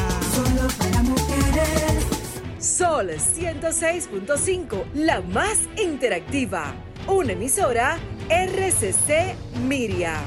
Sol 106.5, la más interactiva. Una emisora RCC Miria.